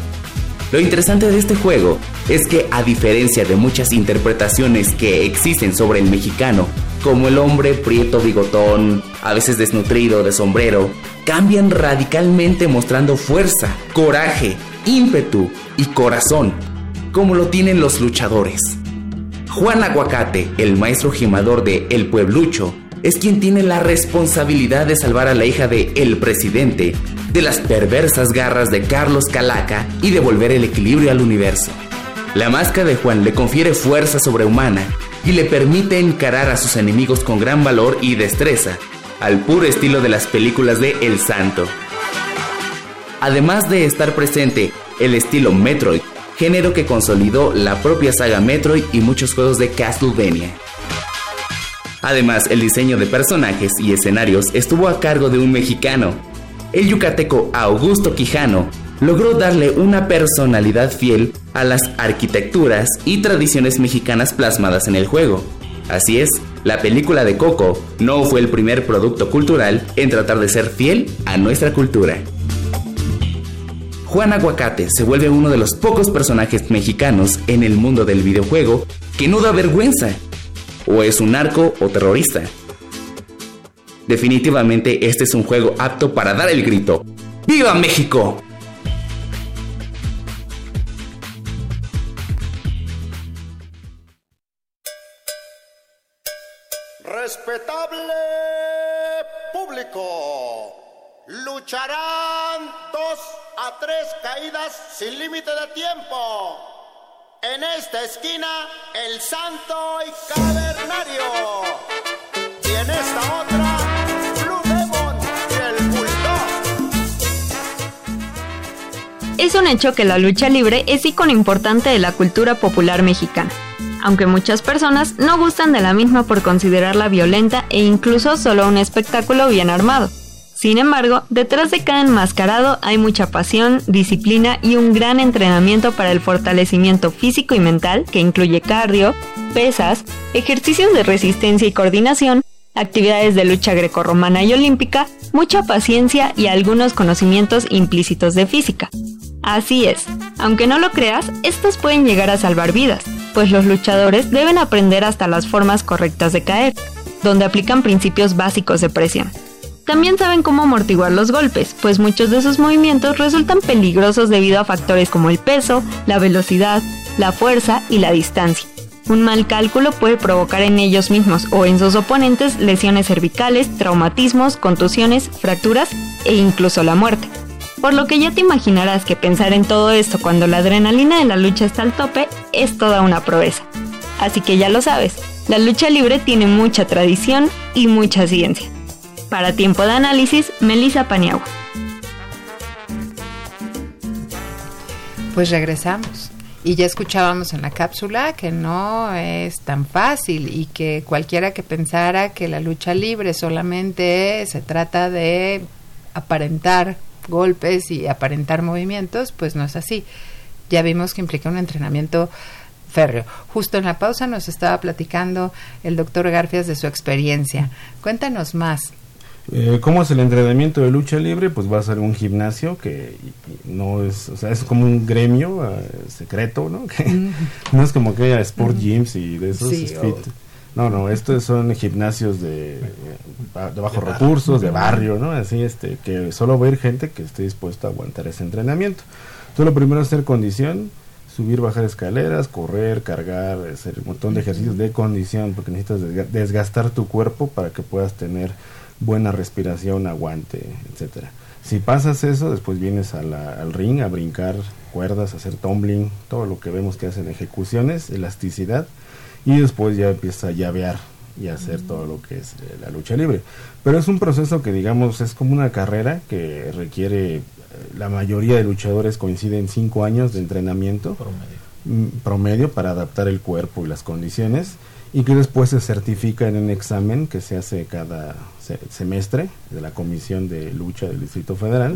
Lo interesante de este juego es que a diferencia de muchas interpretaciones que existen sobre el mexicano, como el hombre prieto bigotón, a veces desnutrido de sombrero, cambian radicalmente mostrando fuerza, coraje, ímpetu y corazón, como lo tienen los luchadores. Juan Aguacate, el maestro gimador de El Pueblucho, es quien tiene la responsabilidad de salvar a la hija de El Presidente de las perversas garras de Carlos Calaca y devolver el equilibrio al universo. La máscara de Juan le confiere fuerza sobrehumana y le permite encarar a sus enemigos con gran valor y destreza, al puro estilo de las películas de El Santo. Además de estar presente el estilo Metroid, género que consolidó la propia saga Metroid y muchos juegos de Castlevania. Además, el diseño de personajes y escenarios estuvo a cargo de un mexicano. El yucateco Augusto Quijano logró darle una personalidad fiel a las arquitecturas y tradiciones mexicanas plasmadas en el juego. Así es, la película de Coco no fue el primer producto cultural en tratar de ser fiel a nuestra cultura. Juan Aguacate se vuelve uno de los pocos personajes mexicanos en el mundo del videojuego que no da vergüenza o es un narco o terrorista. Definitivamente este es un juego apto para dar el grito. ¡Viva México! Caídas sin límite de tiempo. En esta esquina, el santo y cavernario. Y en esta otra, y el. Es un hecho que la lucha libre es icono importante de la cultura popular mexicana, aunque muchas personas no gustan de la misma por considerarla violenta e incluso solo un espectáculo bien armado. Sin embargo, detrás de cada enmascarado hay mucha pasión, disciplina y un gran entrenamiento para el fortalecimiento físico y mental que incluye cardio, pesas, ejercicios de resistencia y coordinación, actividades de lucha grecorromana y olímpica, mucha paciencia y algunos conocimientos implícitos de física. Así es, aunque no lo creas, estos pueden llegar a salvar vidas, pues los luchadores deben aprender hasta las formas correctas de caer, donde aplican principios básicos de presión. También saben cómo amortiguar los golpes, pues muchos de sus movimientos resultan peligrosos debido a factores como el peso, la velocidad, la fuerza y la distancia. Un mal cálculo puede provocar en ellos mismos o en sus oponentes lesiones cervicales, traumatismos, contusiones, fracturas e incluso la muerte. Por lo que ya te imaginarás que pensar en todo esto cuando la adrenalina de la lucha está al tope es toda una proeza. Así que ya lo sabes, la lucha libre tiene mucha tradición y mucha ciencia. Para Tiempo de Análisis, Melissa Paniagua. Pues regresamos. Y ya escuchábamos en la cápsula que no es tan fácil y que cualquiera que pensara que la lucha libre solamente se trata de aparentar golpes y aparentar movimientos, pues no es así. Ya vimos que implica un entrenamiento férreo. Justo en la pausa nos estaba platicando el doctor Garfias de su experiencia. Cuéntanos más. Eh, ¿Cómo es el entrenamiento de lucha libre? Pues va a ser un gimnasio que no es, o sea, es como un gremio eh, secreto, ¿no? [LAUGHS] Que no es como que haya sport gyms y de esos Sí, fit. No, no, estos son gimnasios de, de bajos recursos, de barrio, ¿no? Así, este, que solo va a ir gente que esté dispuesta a aguantar ese entrenamiento. Entonces, lo primero es hacer condición, subir, bajar escaleras, correr, cargar, hacer un montón de ejercicios de condición, porque necesitas desga- desgastar tu cuerpo para que puedas tener buena respiración, aguante, etcétera. Si pasas eso, después vienes a la- al ring a brincar cuerdas, a hacer tumbling, todo lo que vemos que hacen ejecuciones, elasticidad, y después ya empieza a llavear y a hacer todo lo que es eh, la lucha libre. Pero es un proceso que digamos es como una carrera que requiere, eh, la mayoría de luchadores coinciden cinco años de entrenamiento mm, promedio para adaptar el cuerpo y las condiciones y que después se certifica en un examen que se hace cada semestre de la Comisión de Lucha del Distrito Federal,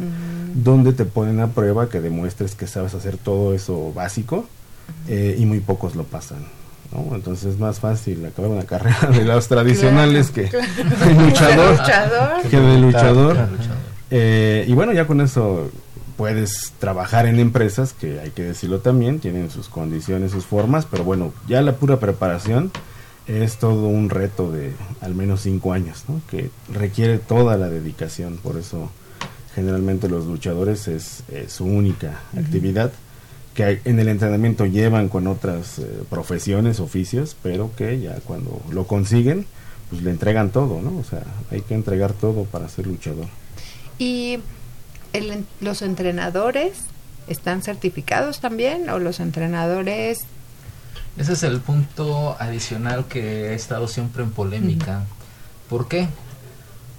donde te ponen a prueba que demuestres que sabes hacer todo eso básico eh, y muy pocos lo pasan. ¿no? Entonces es más fácil acabar una [LAUGHS] carrera de los tradicionales que claro. [LAUGHS] de luchador, Luchador. que de luchador. Claro, Eh, y bueno, ya con eso puedes trabajar en empresas que hay que decirlo también, tienen sus condiciones, sus formas, pero bueno, ya la pura preparación es todo un reto de al menos cinco años, ¿no? que requiere toda la dedicación, por eso generalmente los luchadores es, eh, su única actividad que en el entrenamiento llevan con otras eh, profesiones, oficios, pero que ya cuando lo consiguen, pues le entregan todo, ¿no? O sea, hay que entregar todo para ser luchador. ¿Y el los entrenadores están certificados también o los entrenadores Ese es el punto adicional que ha estado siempre en polémica. ¿Por qué?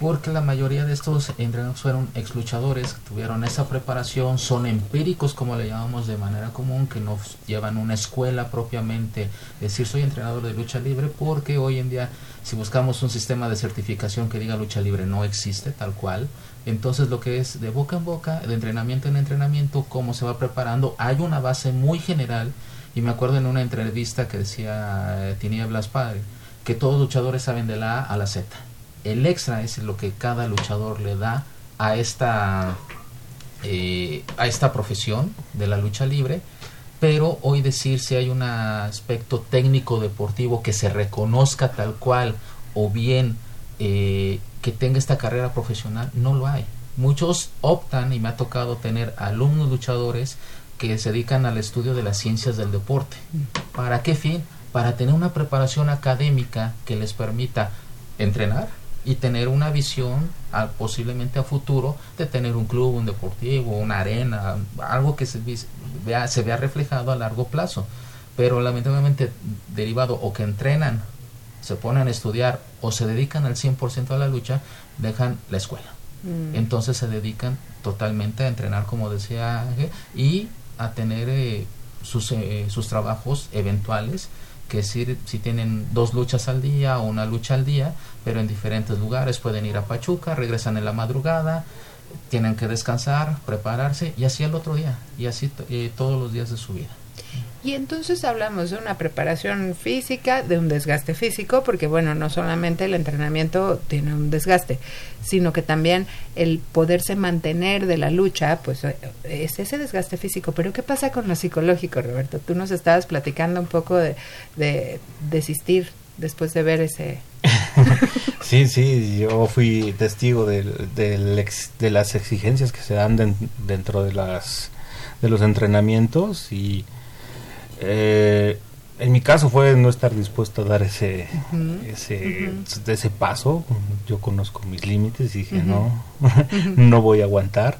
porque la mayoría de estos entrenadores fueron ex luchadores, tuvieron esa preparación, son empíricos como le llamamos de manera común, que no llevan una escuela propiamente, decir soy entrenador de lucha libre, porque hoy en día si buscamos un sistema de certificación que diga lucha libre no existe tal cual, entonces lo que es de boca en boca, de entrenamiento en entrenamiento, cómo se va preparando, hay una base muy general, y me acuerdo en una entrevista que decía eh, Tinieblas Padre, que todos luchadores saben de la A a la Z. El extra es lo que cada luchador le da a esta eh, a esta profesión de la lucha libre pero hoy decir si hay un aspecto técnico deportivo que se reconozca tal cual o bien eh, que tenga esta carrera profesional no lo hay. Muchos optan y me ha tocado tener alumnos luchadores que se dedican al estudio de las ciencias del deporte para qué fin para tener una preparación académica que les permita entrenar y tener una visión posiblemente a futuro de tener un club, un deportivo, una arena, algo que se vea, se vea reflejado a largo plazo. Pero lamentablemente derivado o que entrenan, se ponen a estudiar o se dedican al 100% a la lucha, dejan la escuela. Mm. Entonces se dedican totalmente a entrenar, como decía Ángel, y a tener eh, sus, eh, sus trabajos eventuales que si, si tienen dos luchas al día o una lucha al día, pero en diferentes lugares, pueden ir a Pachuca, regresan en la madrugada, tienen que descansar, prepararse y así el otro día, y así eh, todos los días de su vida. Y entonces hablamos de una preparación física, de un desgaste físico, porque bueno, no solamente el entrenamiento tiene un desgaste, sino que también el poderse mantener de la lucha, pues eh, es ese desgaste físico. Pero ¿qué pasa con lo psicológico, Roberto? Tú nos estabas platicando un poco de, de desistir después de ver ese... [LAUGHS] sí, sí, yo fui testigo de, de las exigencias que se dan dentro de las de los entrenamientos y eh, en mi caso fue no estar dispuesto a dar ese, ese, ese paso. Yo conozco mis límites y dije, no, [LAUGHS] no voy a aguantar.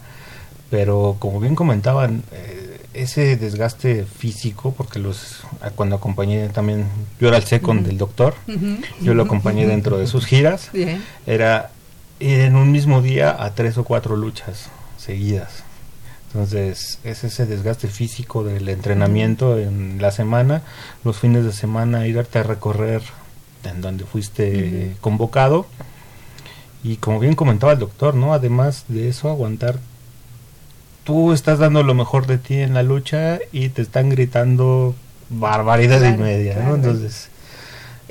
Pero como bien comentaban, eh, ese desgaste físico, porque los cuando acompañé también, yo era el second del doctor, yo lo acompañé dentro de sus giras, era en un mismo día a tres o cuatro luchas seguidas. Entonces, es ese desgaste físico del entrenamiento en la semana, los fines de semana irte a recorrer en donde fuiste convocado. Y como bien comentaba el doctor, ¿no? Además de eso, aguantar. Tú estás dando lo mejor de ti en la lucha y te están gritando barbaridad y media, ¿no? Entonces.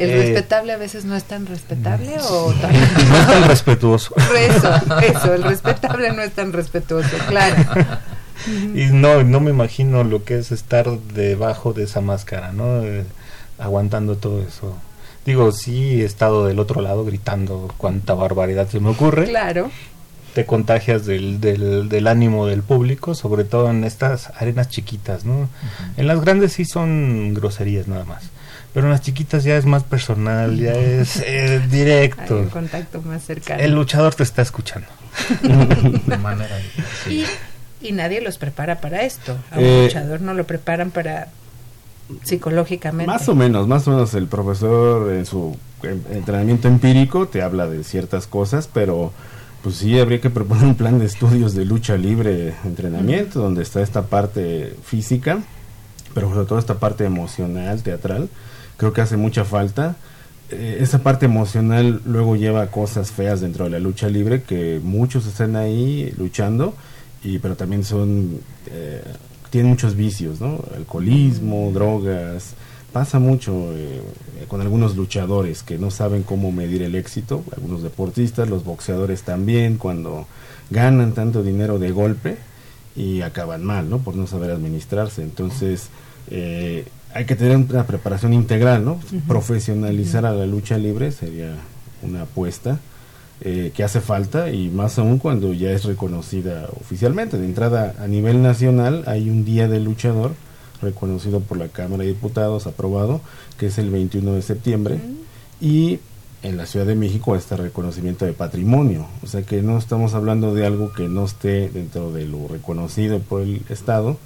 ¿El eh, respetable a veces no es tan respetable o [LAUGHS] tan... No es tan [LAUGHS] respetuoso. Eso, eso, el respetable no es tan respetuoso, claro. Y no, no me imagino lo que es estar debajo de esa máscara, ¿no? Eh, aguantando todo eso. Digo, sí he estado del otro lado gritando cuánta barbaridad se me ocurre. Claro. Te contagias del, del, del ánimo del público, sobre todo en estas arenas chiquitas, ¿no? En las grandes sí son groserías nada más pero en las chiquitas ya es más personal, ya es [LAUGHS] eh, directo. Hay un contacto más cercano. El luchador te está escuchando. [LAUGHS] de manera, y, nadie los prepara para esto. A un eh, luchador no lo preparan para psicológicamente. Más o menos, más o menos el profesor en su entrenamiento empírico te habla de ciertas cosas, pero pues sí habría que proponer un plan de estudios de lucha libre, entrenamiento, donde está esta parte física, pero sobre todo esta parte emocional, teatral, creo que hace mucha falta. Eh, esa parte emocional luego lleva cosas feas dentro de la lucha libre, que muchos están ahí luchando, y pero también son eh, tienen muchos vicios, ¿no? Alcoholismo, drogas. Pasa mucho eh, con algunos luchadores que no saben cómo medir el éxito, algunos deportistas, los boxeadores también, cuando ganan tanto dinero de golpe y acaban mal, ¿no? Por no saber administrarse. Entonces, eh, hay que tener una preparación integral, ¿no? Profesionalizar a la lucha libre sería una apuesta eh, que hace falta y más aún cuando ya es reconocida oficialmente. De entrada, a nivel nacional hay un día del luchador reconocido por la Cámara de Diputados, aprobado, que es el 21 de septiembre, y en la Ciudad de México este reconocimiento de patrimonio. O sea que no estamos hablando de algo que no esté dentro de lo reconocido por el Estado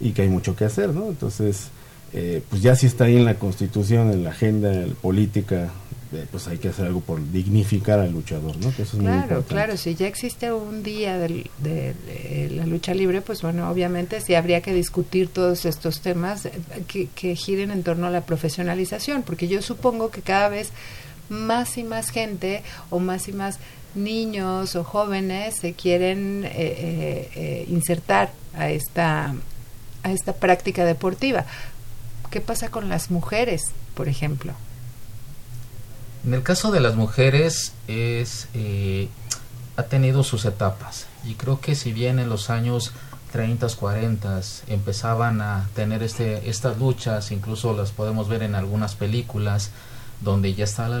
y que hay mucho que hacer, ¿no? Entonces, eh, pues ya si está ahí en la constitución, en la agenda política, eh, pues hay que hacer algo por dignificar al luchador, ¿no? claro, claro, si ya existe un día de, la lucha libre, pues bueno, obviamente sí habría que discutir todos estos temas que, que giren en torno a la profesionalización, porque yo supongo que cada vez más y más gente o más y más niños o jóvenes se quieren eh, eh, eh, insertar a esta a esta práctica deportiva. ¿Qué pasa con las mujeres, por ejemplo? En el caso de las mujeres es ha tenido sus etapas y creo que si bien en los años 30, 40 empezaban a tener este, estas luchas, incluso las podemos ver en algunas películas donde ya está la,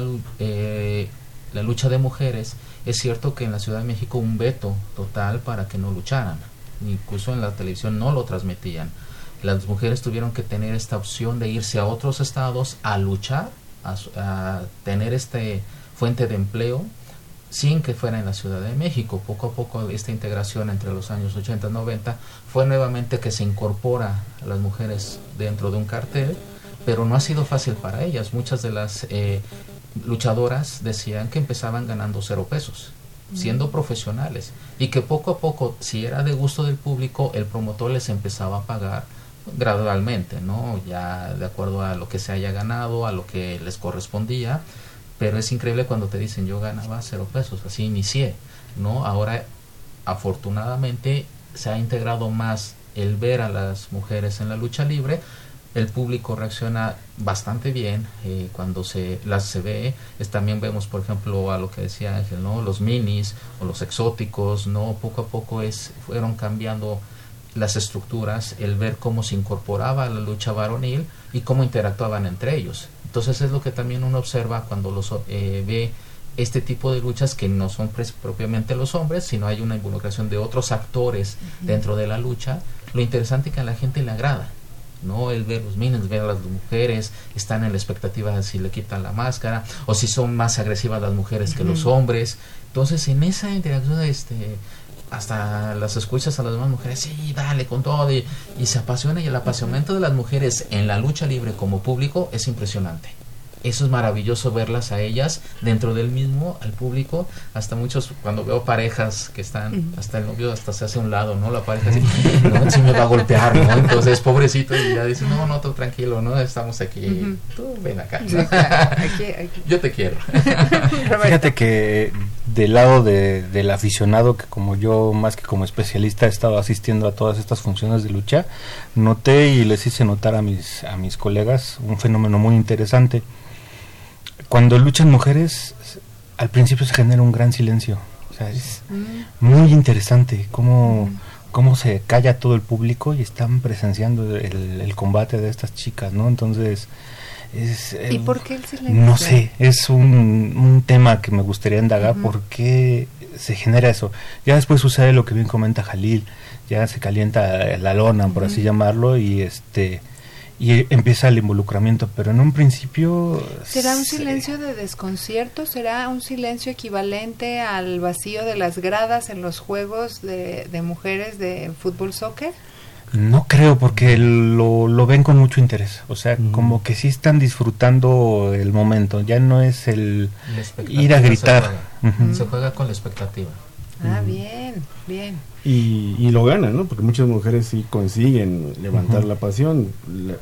la lucha de mujeres, es cierto que en la Ciudad de México un veto total para que no lucharan. Incluso en la televisión no lo transmitían. Las mujeres tuvieron que tener esta opción de irse a otros estados a luchar, a, tener este fuente de empleo sin que fuera en la Ciudad de México. Poco a poco esta integración entre los años 80 y 90 fue nuevamente que se incorpora a las mujeres dentro de un cartel, pero no ha sido fácil para ellas. Muchas de las eh, luchadoras decían que empezaban ganando cero pesos, siendo profesionales, y que poco a poco, si era de gusto del público, el promotor les empezaba a pagar gradualmente, ¿no? Ya de acuerdo a lo que se haya ganado, a lo que les correspondía, pero es increíble cuando te dicen yo ganaba cero pesos, así inicié, ¿no? Ahora, afortunadamente, se ha integrado más el ver a las mujeres en la lucha libre, el público reacciona bastante bien eh, cuando se las se ve es, también vemos por ejemplo a lo que decía Ángel no los minis o los exóticos no poco a poco es fueron cambiando las estructuras el ver cómo se incorporaba la lucha varonil y cómo interactuaban entre ellos entonces es lo que también uno observa cuando los eh, ve este tipo de luchas que no son propiamente los hombres, sino hay una involucración de otros actores dentro de la lucha, lo interesante que a la gente le agrada. ¿no? El ver los minions, ver a las mujeres, están en la expectativa de si le quitan la máscara, o si son más agresivas las mujeres que los hombres. Entonces, en esa interacción, este, hasta las escuchas a las demás mujeres, sí, dale con todo, y, y se apasiona, y el apasionamiento de las mujeres en la lucha libre como público es impresionante. Eso es maravilloso verlas a ellas dentro del mismo al público. Hasta muchos cuando veo parejas que están hasta el novio hasta se hace a un lado no la pareja así no si me va a golpear no entonces pobrecito y ya dice no no tú tranquilo no estamos aquí tú ven acá [LAUGHS] yo te quiero. [LAUGHS] Fíjate que del lado de, del aficionado que como yo más que como especialista he estado asistiendo a todas estas funciones de lucha noté y les hice notar a mis a mis colegas un fenómeno muy interesante cuando luchan mujeres, al principio se genera un gran silencio. O sea, es mm. muy interesante cómo, mm. cómo se calla todo el público y están presenciando el, combate de estas chicas, ¿no? Entonces, es... ¿Y por qué el silencio? No sé, es un, un tema que me gustaría indagar, ¿por qué se genera eso? Ya después sucede lo que bien comenta Jalil, ya se calienta la lona, por así llamarlo, y este y empieza el involucramiento, pero en un principio... ¿Será un silencio de desconcierto? ¿Será un silencio equivalente al vacío de las gradas en los juegos de, mujeres de fútbol soccer? No creo, porque lo, lo ven con mucho interés. O sea, como que sí están disfrutando el momento. Ya no es el ir a gritar. Se juega, con la expectativa. Ah, bien, bien. Y, lo ganan, ¿no? Porque muchas mujeres sí consiguen levantar la pasión.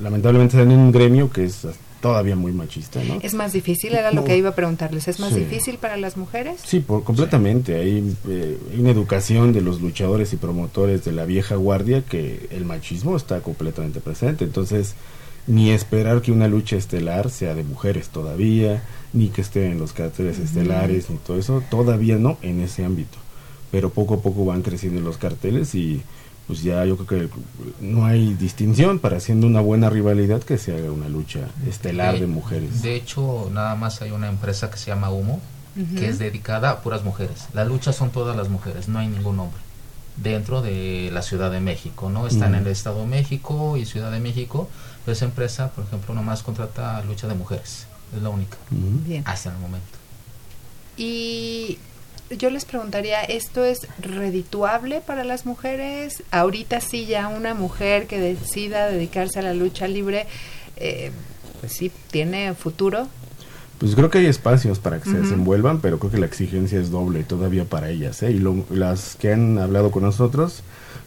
lamentablemente están en un gremio que es todavía muy machista, ¿no? ¿Es más difícil? Era lo que iba a preguntarles. ¿Es más difícil para las mujeres? Sí, por, completamente. Hay, eh, hay, una educación de los luchadores y promotores de la vieja guardia que el machismo está completamente presente. Entonces, ni esperar que una lucha estelar sea de mujeres todavía, ni que esté en los carteles estelares, ni todo eso, todavía no en ese ámbito pero poco a poco van creciendo los carteles y pues ya yo creo que no hay distinción para haciendo una buena rivalidad que se haga una lucha estelar de, mujeres. De hecho, nada más hay una empresa que se llama Humo, que es dedicada a puras mujeres. La lucha son todas las mujeres, no hay ningún hombre. Dentro de la Ciudad de México, ¿no? Están en el Estado de México y Ciudad de México. Pero esa empresa, por ejemplo, nomás contrata lucha de mujeres. Es la única. Bien. Hasta el momento. Y yo les preguntaría, ¿esto es redituable para las mujeres? Ahorita sí ya una mujer que decida dedicarse a la lucha libre, eh, pues sí, tiene futuro. Pues creo que hay espacios para que se desenvuelvan, pero creo que la exigencia es doble todavía para ellas. ¿eh? Y las que han hablado con nosotros,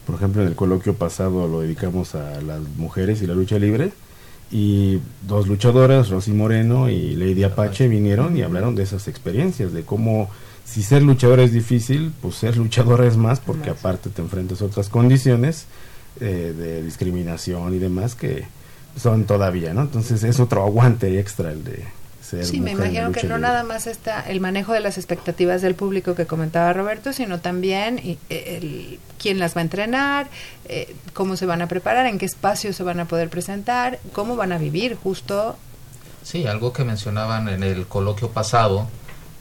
por ejemplo, en el coloquio pasado lo dedicamos a las mujeres y la lucha libre, y dos luchadoras, Rosy Moreno y Lady Apache, vinieron y hablaron de esas experiencias, de cómo si ser luchadora es difícil, pues ser luchadora es más, porque aparte te enfrentas a otras condiciones eh, de discriminación y demás que son todavía, ¿no? Entonces es otro aguante extra el de ser Sí, me imagino que no nada más está el manejo de las expectativas del público que comentaba Roberto, sino también eh, el, quién las va a entrenar, eh, cómo se van a preparar, en qué espacio se van a poder presentar, cómo van a vivir justo. Sí, algo que mencionaban en el coloquio pasado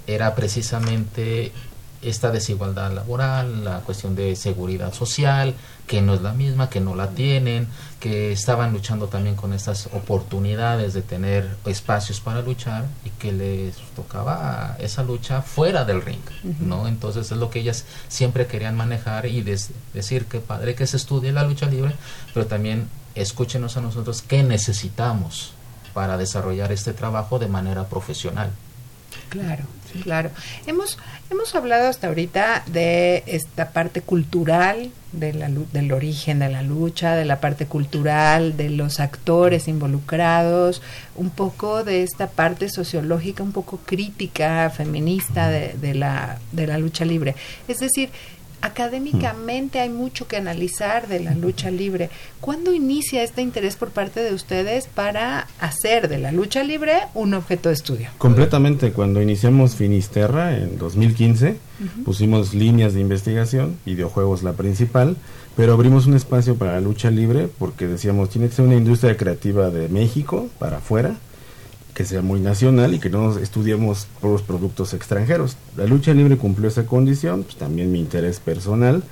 era precisamente esta desigualdad laboral, la cuestión de seguridad social, que no es la misma, que no la tienen, que estaban luchando también con estas oportunidades de tener espacios para luchar y que les tocaba esa lucha fuera del ring, ¿no? Entonces es lo que ellas siempre querían manejar y decir que padre que se estudie la lucha libre, pero también escúchenos a nosotros qué necesitamos para desarrollar este trabajo de manera profesional. Claro, claro. Hemos, hemos hablado hasta ahorita de esta parte cultural, de la, del origen de la lucha, de la parte cultural, de los actores involucrados, un poco de esta parte sociológica, un poco crítica, feminista de, de, la, de la lucha libre. Es decir, académicamente hay mucho que analizar de la lucha libre. ¿Cuándo inicia este interés por parte de ustedes para hacer de la lucha libre un objeto de estudio? Completamente. Cuando iniciamos Finisterra en 2015, pusimos líneas de investigación, videojuegos la principal, pero abrimos un espacio para la lucha libre porque decíamos, tiene que ser una industria creativa de México para afuera que sea muy nacional y que no estudiemos por los productos extranjeros. La lucha libre cumplió esa condición, pues también mi interés personal,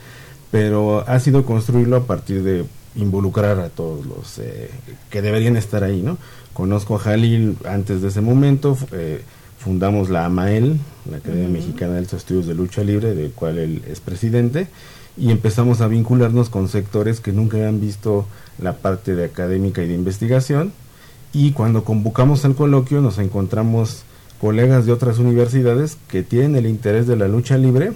pero ha sido construirlo a partir de involucrar a todos los eh, que deberían estar ahí, ¿no? Conozco a Jalil antes de ese momento, eh, fundamos la AMAEL, la Academia Mexicana de los Estudios de Lucha Libre, del cual él es presidente, y empezamos a vincularnos con sectores que nunca habían visto la parte de académica y de investigación, y cuando convocamos al coloquio nos encontramos colegas de otras universidades que tienen el interés de la lucha libre,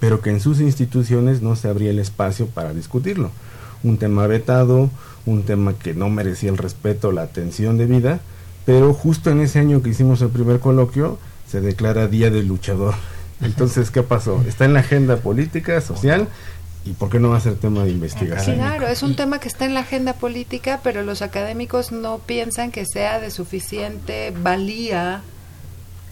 pero que en sus instituciones no se abría el espacio para discutirlo. Un tema vetado, un tema que no merecía el respeto, la atención debida, pero justo en ese año que hicimos el primer coloquio se declara Día del Luchador. Entonces, ¿qué pasó? Está en la agenda política, social, ¿Y por qué no va a ser tema de investigación? Claro, es un tema que está en la agenda política, pero los académicos no piensan que sea de suficiente valía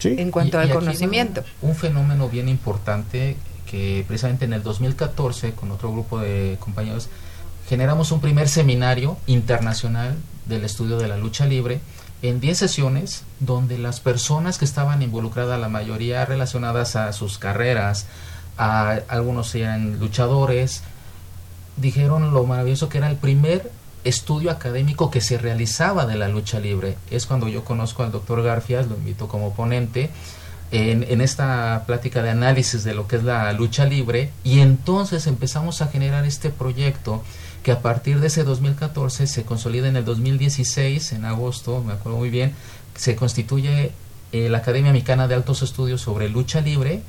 en cuanto al conocimiento. Un fenómeno bien importante que precisamente en el 2014, con otro grupo de compañeros, generamos un primer seminario internacional del estudio de la lucha libre en 10 sesiones donde las personas que estaban involucradas, la mayoría relacionadas a sus carreras, algunos eran luchadores, dijeron lo maravilloso que era el primer estudio académico que se realizaba de la lucha libre. Es cuando yo conozco al doctor Garfias, lo invito como ponente, en, en, esta plática de análisis de lo que es la lucha libre y entonces empezamos a generar este proyecto que a partir de ese 2014 se consolida en el 2016, en agosto, me acuerdo muy bien, se constituye eh, la Academia Mexicana de Altos Estudios sobre lucha libre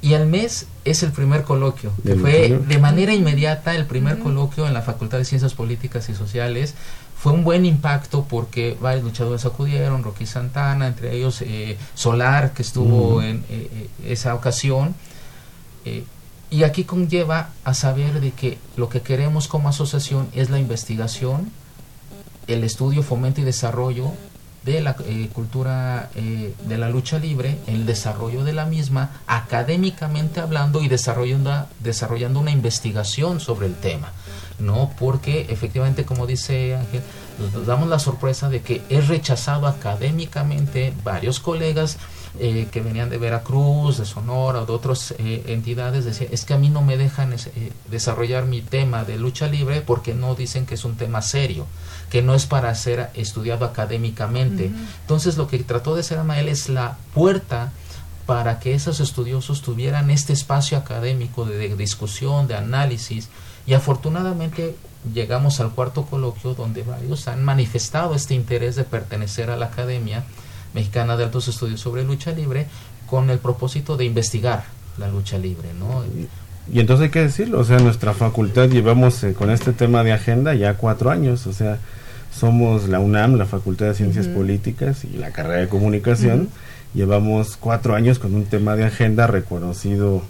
y al mes es el primer coloquio, que fue de manera inmediata el primer coloquio en la Facultad de Ciencias Políticas y Sociales. Fue un buen impacto porque varios luchadores acudieron, Rocky Santana, entre ellos eh, Solar, que estuvo en eh, eh, esa ocasión. y aquí conlleva a saber de que lo que queremos como asociación es la investigación, el estudio, fomento y desarrollo de la eh, cultura eh, de la lucha libre, el desarrollo de la misma, académicamente hablando y desarrollando, desarrollando una investigación sobre el tema, ¿no? Porque efectivamente, como dice Ángel, damos la sorpresa de que es rechazado académicamente varios colegas eh, que venían de Veracruz, de Sonora o de otras entidades, decían, es que a mí no me dejan desarrollar mi tema de lucha libre porque no dicen que es un tema serio que no es para ser estudiado académicamente. Entonces lo que trató de hacer Amael es la puerta para que esos estudiosos tuvieran este espacio académico de, discusión, de análisis, y afortunadamente llegamos al cuarto coloquio donde varios han manifestado este interés de pertenecer a la Academia Mexicana de Altos Estudios sobre Lucha Libre con el propósito de investigar la lucha libre, ¿no? Y entonces hay que decirlo, o sea, nuestra facultad llevamos eh, con este tema de agenda ya cuatro años, o sea, somos la UNAM, la Facultad de Ciencias Políticas y la carrera de Comunicación. Llevamos cuatro años con un tema de agenda reconocido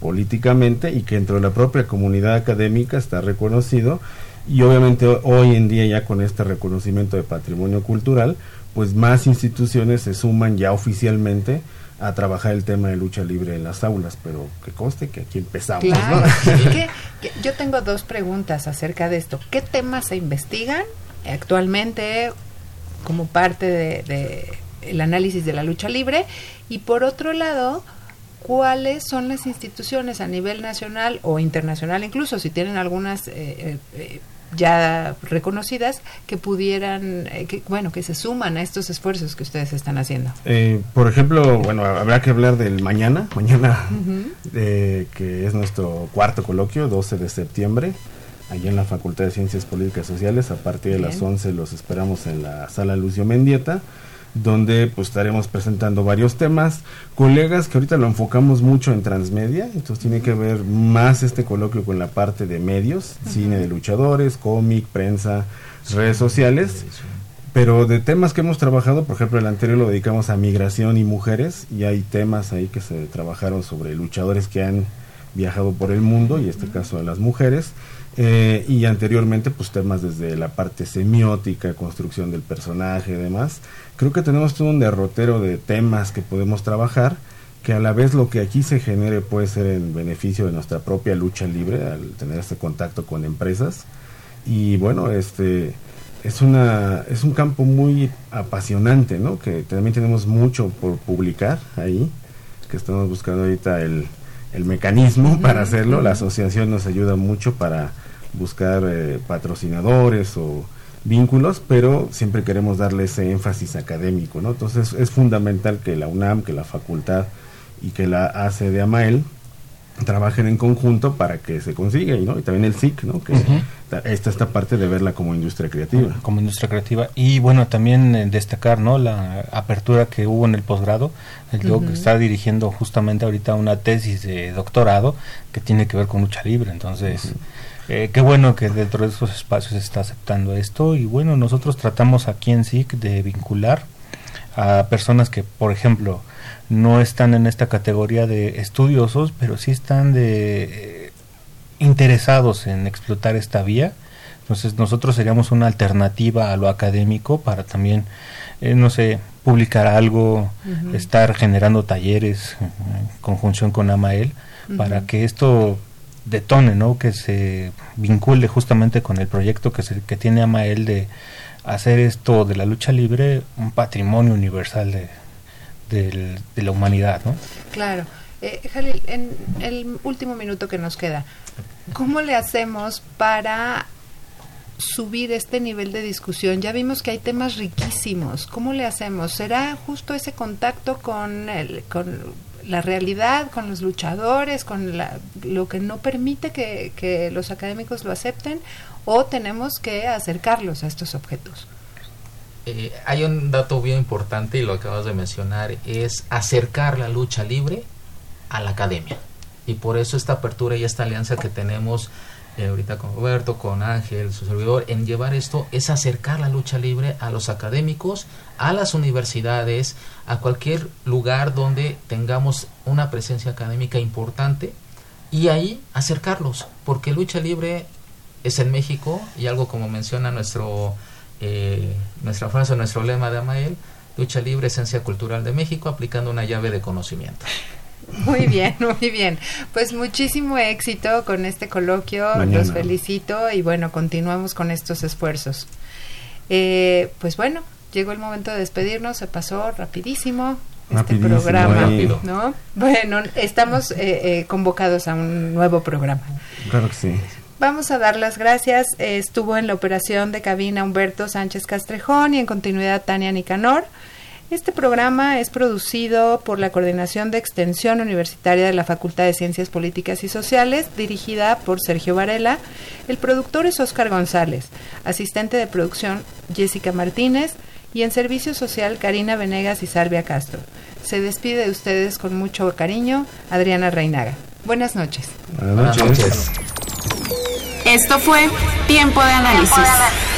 políticamente y que dentro de la propia comunidad académica está reconocido y obviamente hoy en día ya con este reconocimiento de patrimonio cultural pues más instituciones se suman ya oficialmente a trabajar el tema de lucha libre en las aulas, pero que conste que aquí empezamos. [LAUGHS] yo tengo dos preguntas acerca de esto. ¿Qué temas se investigan actualmente como parte de, el análisis de la lucha libre? Y por otro lado, cuáles son las instituciones a nivel nacional o internacional, incluso si tienen algunas eh, eh, eh, ya reconocidas que pudieran, eh, que, bueno, que se suman a estos esfuerzos que ustedes están haciendo? Eh, por ejemplo, bueno, habrá que hablar del mañana, mañana, eh, que es nuestro cuarto coloquio, 12 de septiembre, allá en la Facultad de Ciencias Políticas y Sociales, a partir de las 11 los esperamos en la sala Lucio Mendieta donde pues estaremos presentando varios temas, colegas que ahorita lo enfocamos mucho en transmedia, entonces tiene que ver más este coloquio con la parte de medios, cine de luchadores, cómic, prensa, redes sociales, pero de temas que hemos trabajado, por ejemplo el anterior lo dedicamos a migración y mujeres y hay temas ahí que se trabajaron sobre luchadores que han viajado por el mundo y este caso de las mujeres. Eh, y anteriormente pues temas desde la parte semiótica, construcción del personaje y demás. Creo que tenemos todo un derrotero de temas que podemos trabajar que a la vez lo que aquí se genere puede ser en beneficio de nuestra propia lucha libre al tener este contacto con empresas. Y bueno este es una es un campo muy apasionante no que también tenemos mucho por publicar ahí que estamos buscando ahorita el, el mecanismo para hacerlo. La asociación nos ayuda mucho para buscar eh, patrocinadores o vínculos, pero siempre queremos darle ese énfasis académico, ¿no? Entonces es fundamental que la UNAM, que la facultad y que la AC de AMAEL trabajen en conjunto para que se consiga, ¿no? Y también el SIC, ¿no? Que esta, esta parte de verla como industria creativa. Como industria creativa. Y bueno, también eh, destacar, ¿no? La apertura que hubo en el posgrado. El doc está dirigiendo justamente ahorita una tesis de doctorado que tiene que ver con lucha libre. Entonces, eh, qué bueno que dentro de esos espacios se está aceptando esto. Y bueno, nosotros tratamos aquí en SIC de vincular a personas que, por ejemplo, no están en esta categoría de estudiosos, pero sí están de eh, interesados en explotar esta vía. Entonces nosotros seríamos una alternativa a lo académico para también, eh, no sé, publicar algo, estar generando talleres en conjunción con Amael, para que esto detone, ¿no? Que se vincule justamente con el proyecto que, se, que tiene Amael de hacer esto de la lucha libre un patrimonio universal de, de, la humanidad, ¿no? Claro. Eh, Jalil, en el último minuto que nos queda, ¿cómo le hacemos para subir este nivel de discusión? Ya vimos que hay temas riquísimos. ¿Cómo le hacemos? ¿Será justo ese contacto con, el, con la realidad, con los luchadores, con lo que no permite que, los académicos lo acepten, o tenemos que acercarlos a estos objetos. Eh, hay un dato bien importante y lo acabas de mencionar, es acercar la lucha libre a la academia. Y por eso esta apertura y esta alianza que tenemos eh, ahorita con Roberto, con Ángel, su servidor, en llevar esto es acercar la lucha libre a los académicos, a las universidades, a cualquier lugar donde tengamos una presencia académica importante y ahí acercarlos, porque lucha libre es en México y algo como menciona nuestro eh, nuestra frase, nuestro lema de Amael, lucha libre, esencia cultural de México, aplicando una llave de conocimiento. [LAUGHS] Muy bien, muy bien. Pues muchísimo éxito con este coloquio. Los felicito y bueno, continuamos con estos esfuerzos. Eh, pues bueno, llegó el momento de despedirnos. Se pasó rapidísimo este programa, ¿no? Bueno, estamos eh, eh, convocados a un nuevo programa. Claro que sí. Vamos a dar las gracias. estuvo en la operación de cabina Humberto Sánchez Castrejón y en continuidad Tania Nicanor. Este programa es producido por la Coordinación de Extensión Universitaria de la Facultad de Ciencias Políticas y Sociales, dirigida por Sergio Varela. El productor es Óscar González, asistente de producción Jessica Martínez y en servicio social Karina Venegas y Salvia Castro. Se despide de ustedes con mucho cariño Adriana Reinaga. Buenas noches. Buenas noches. Esto fue Tiempo de Análisis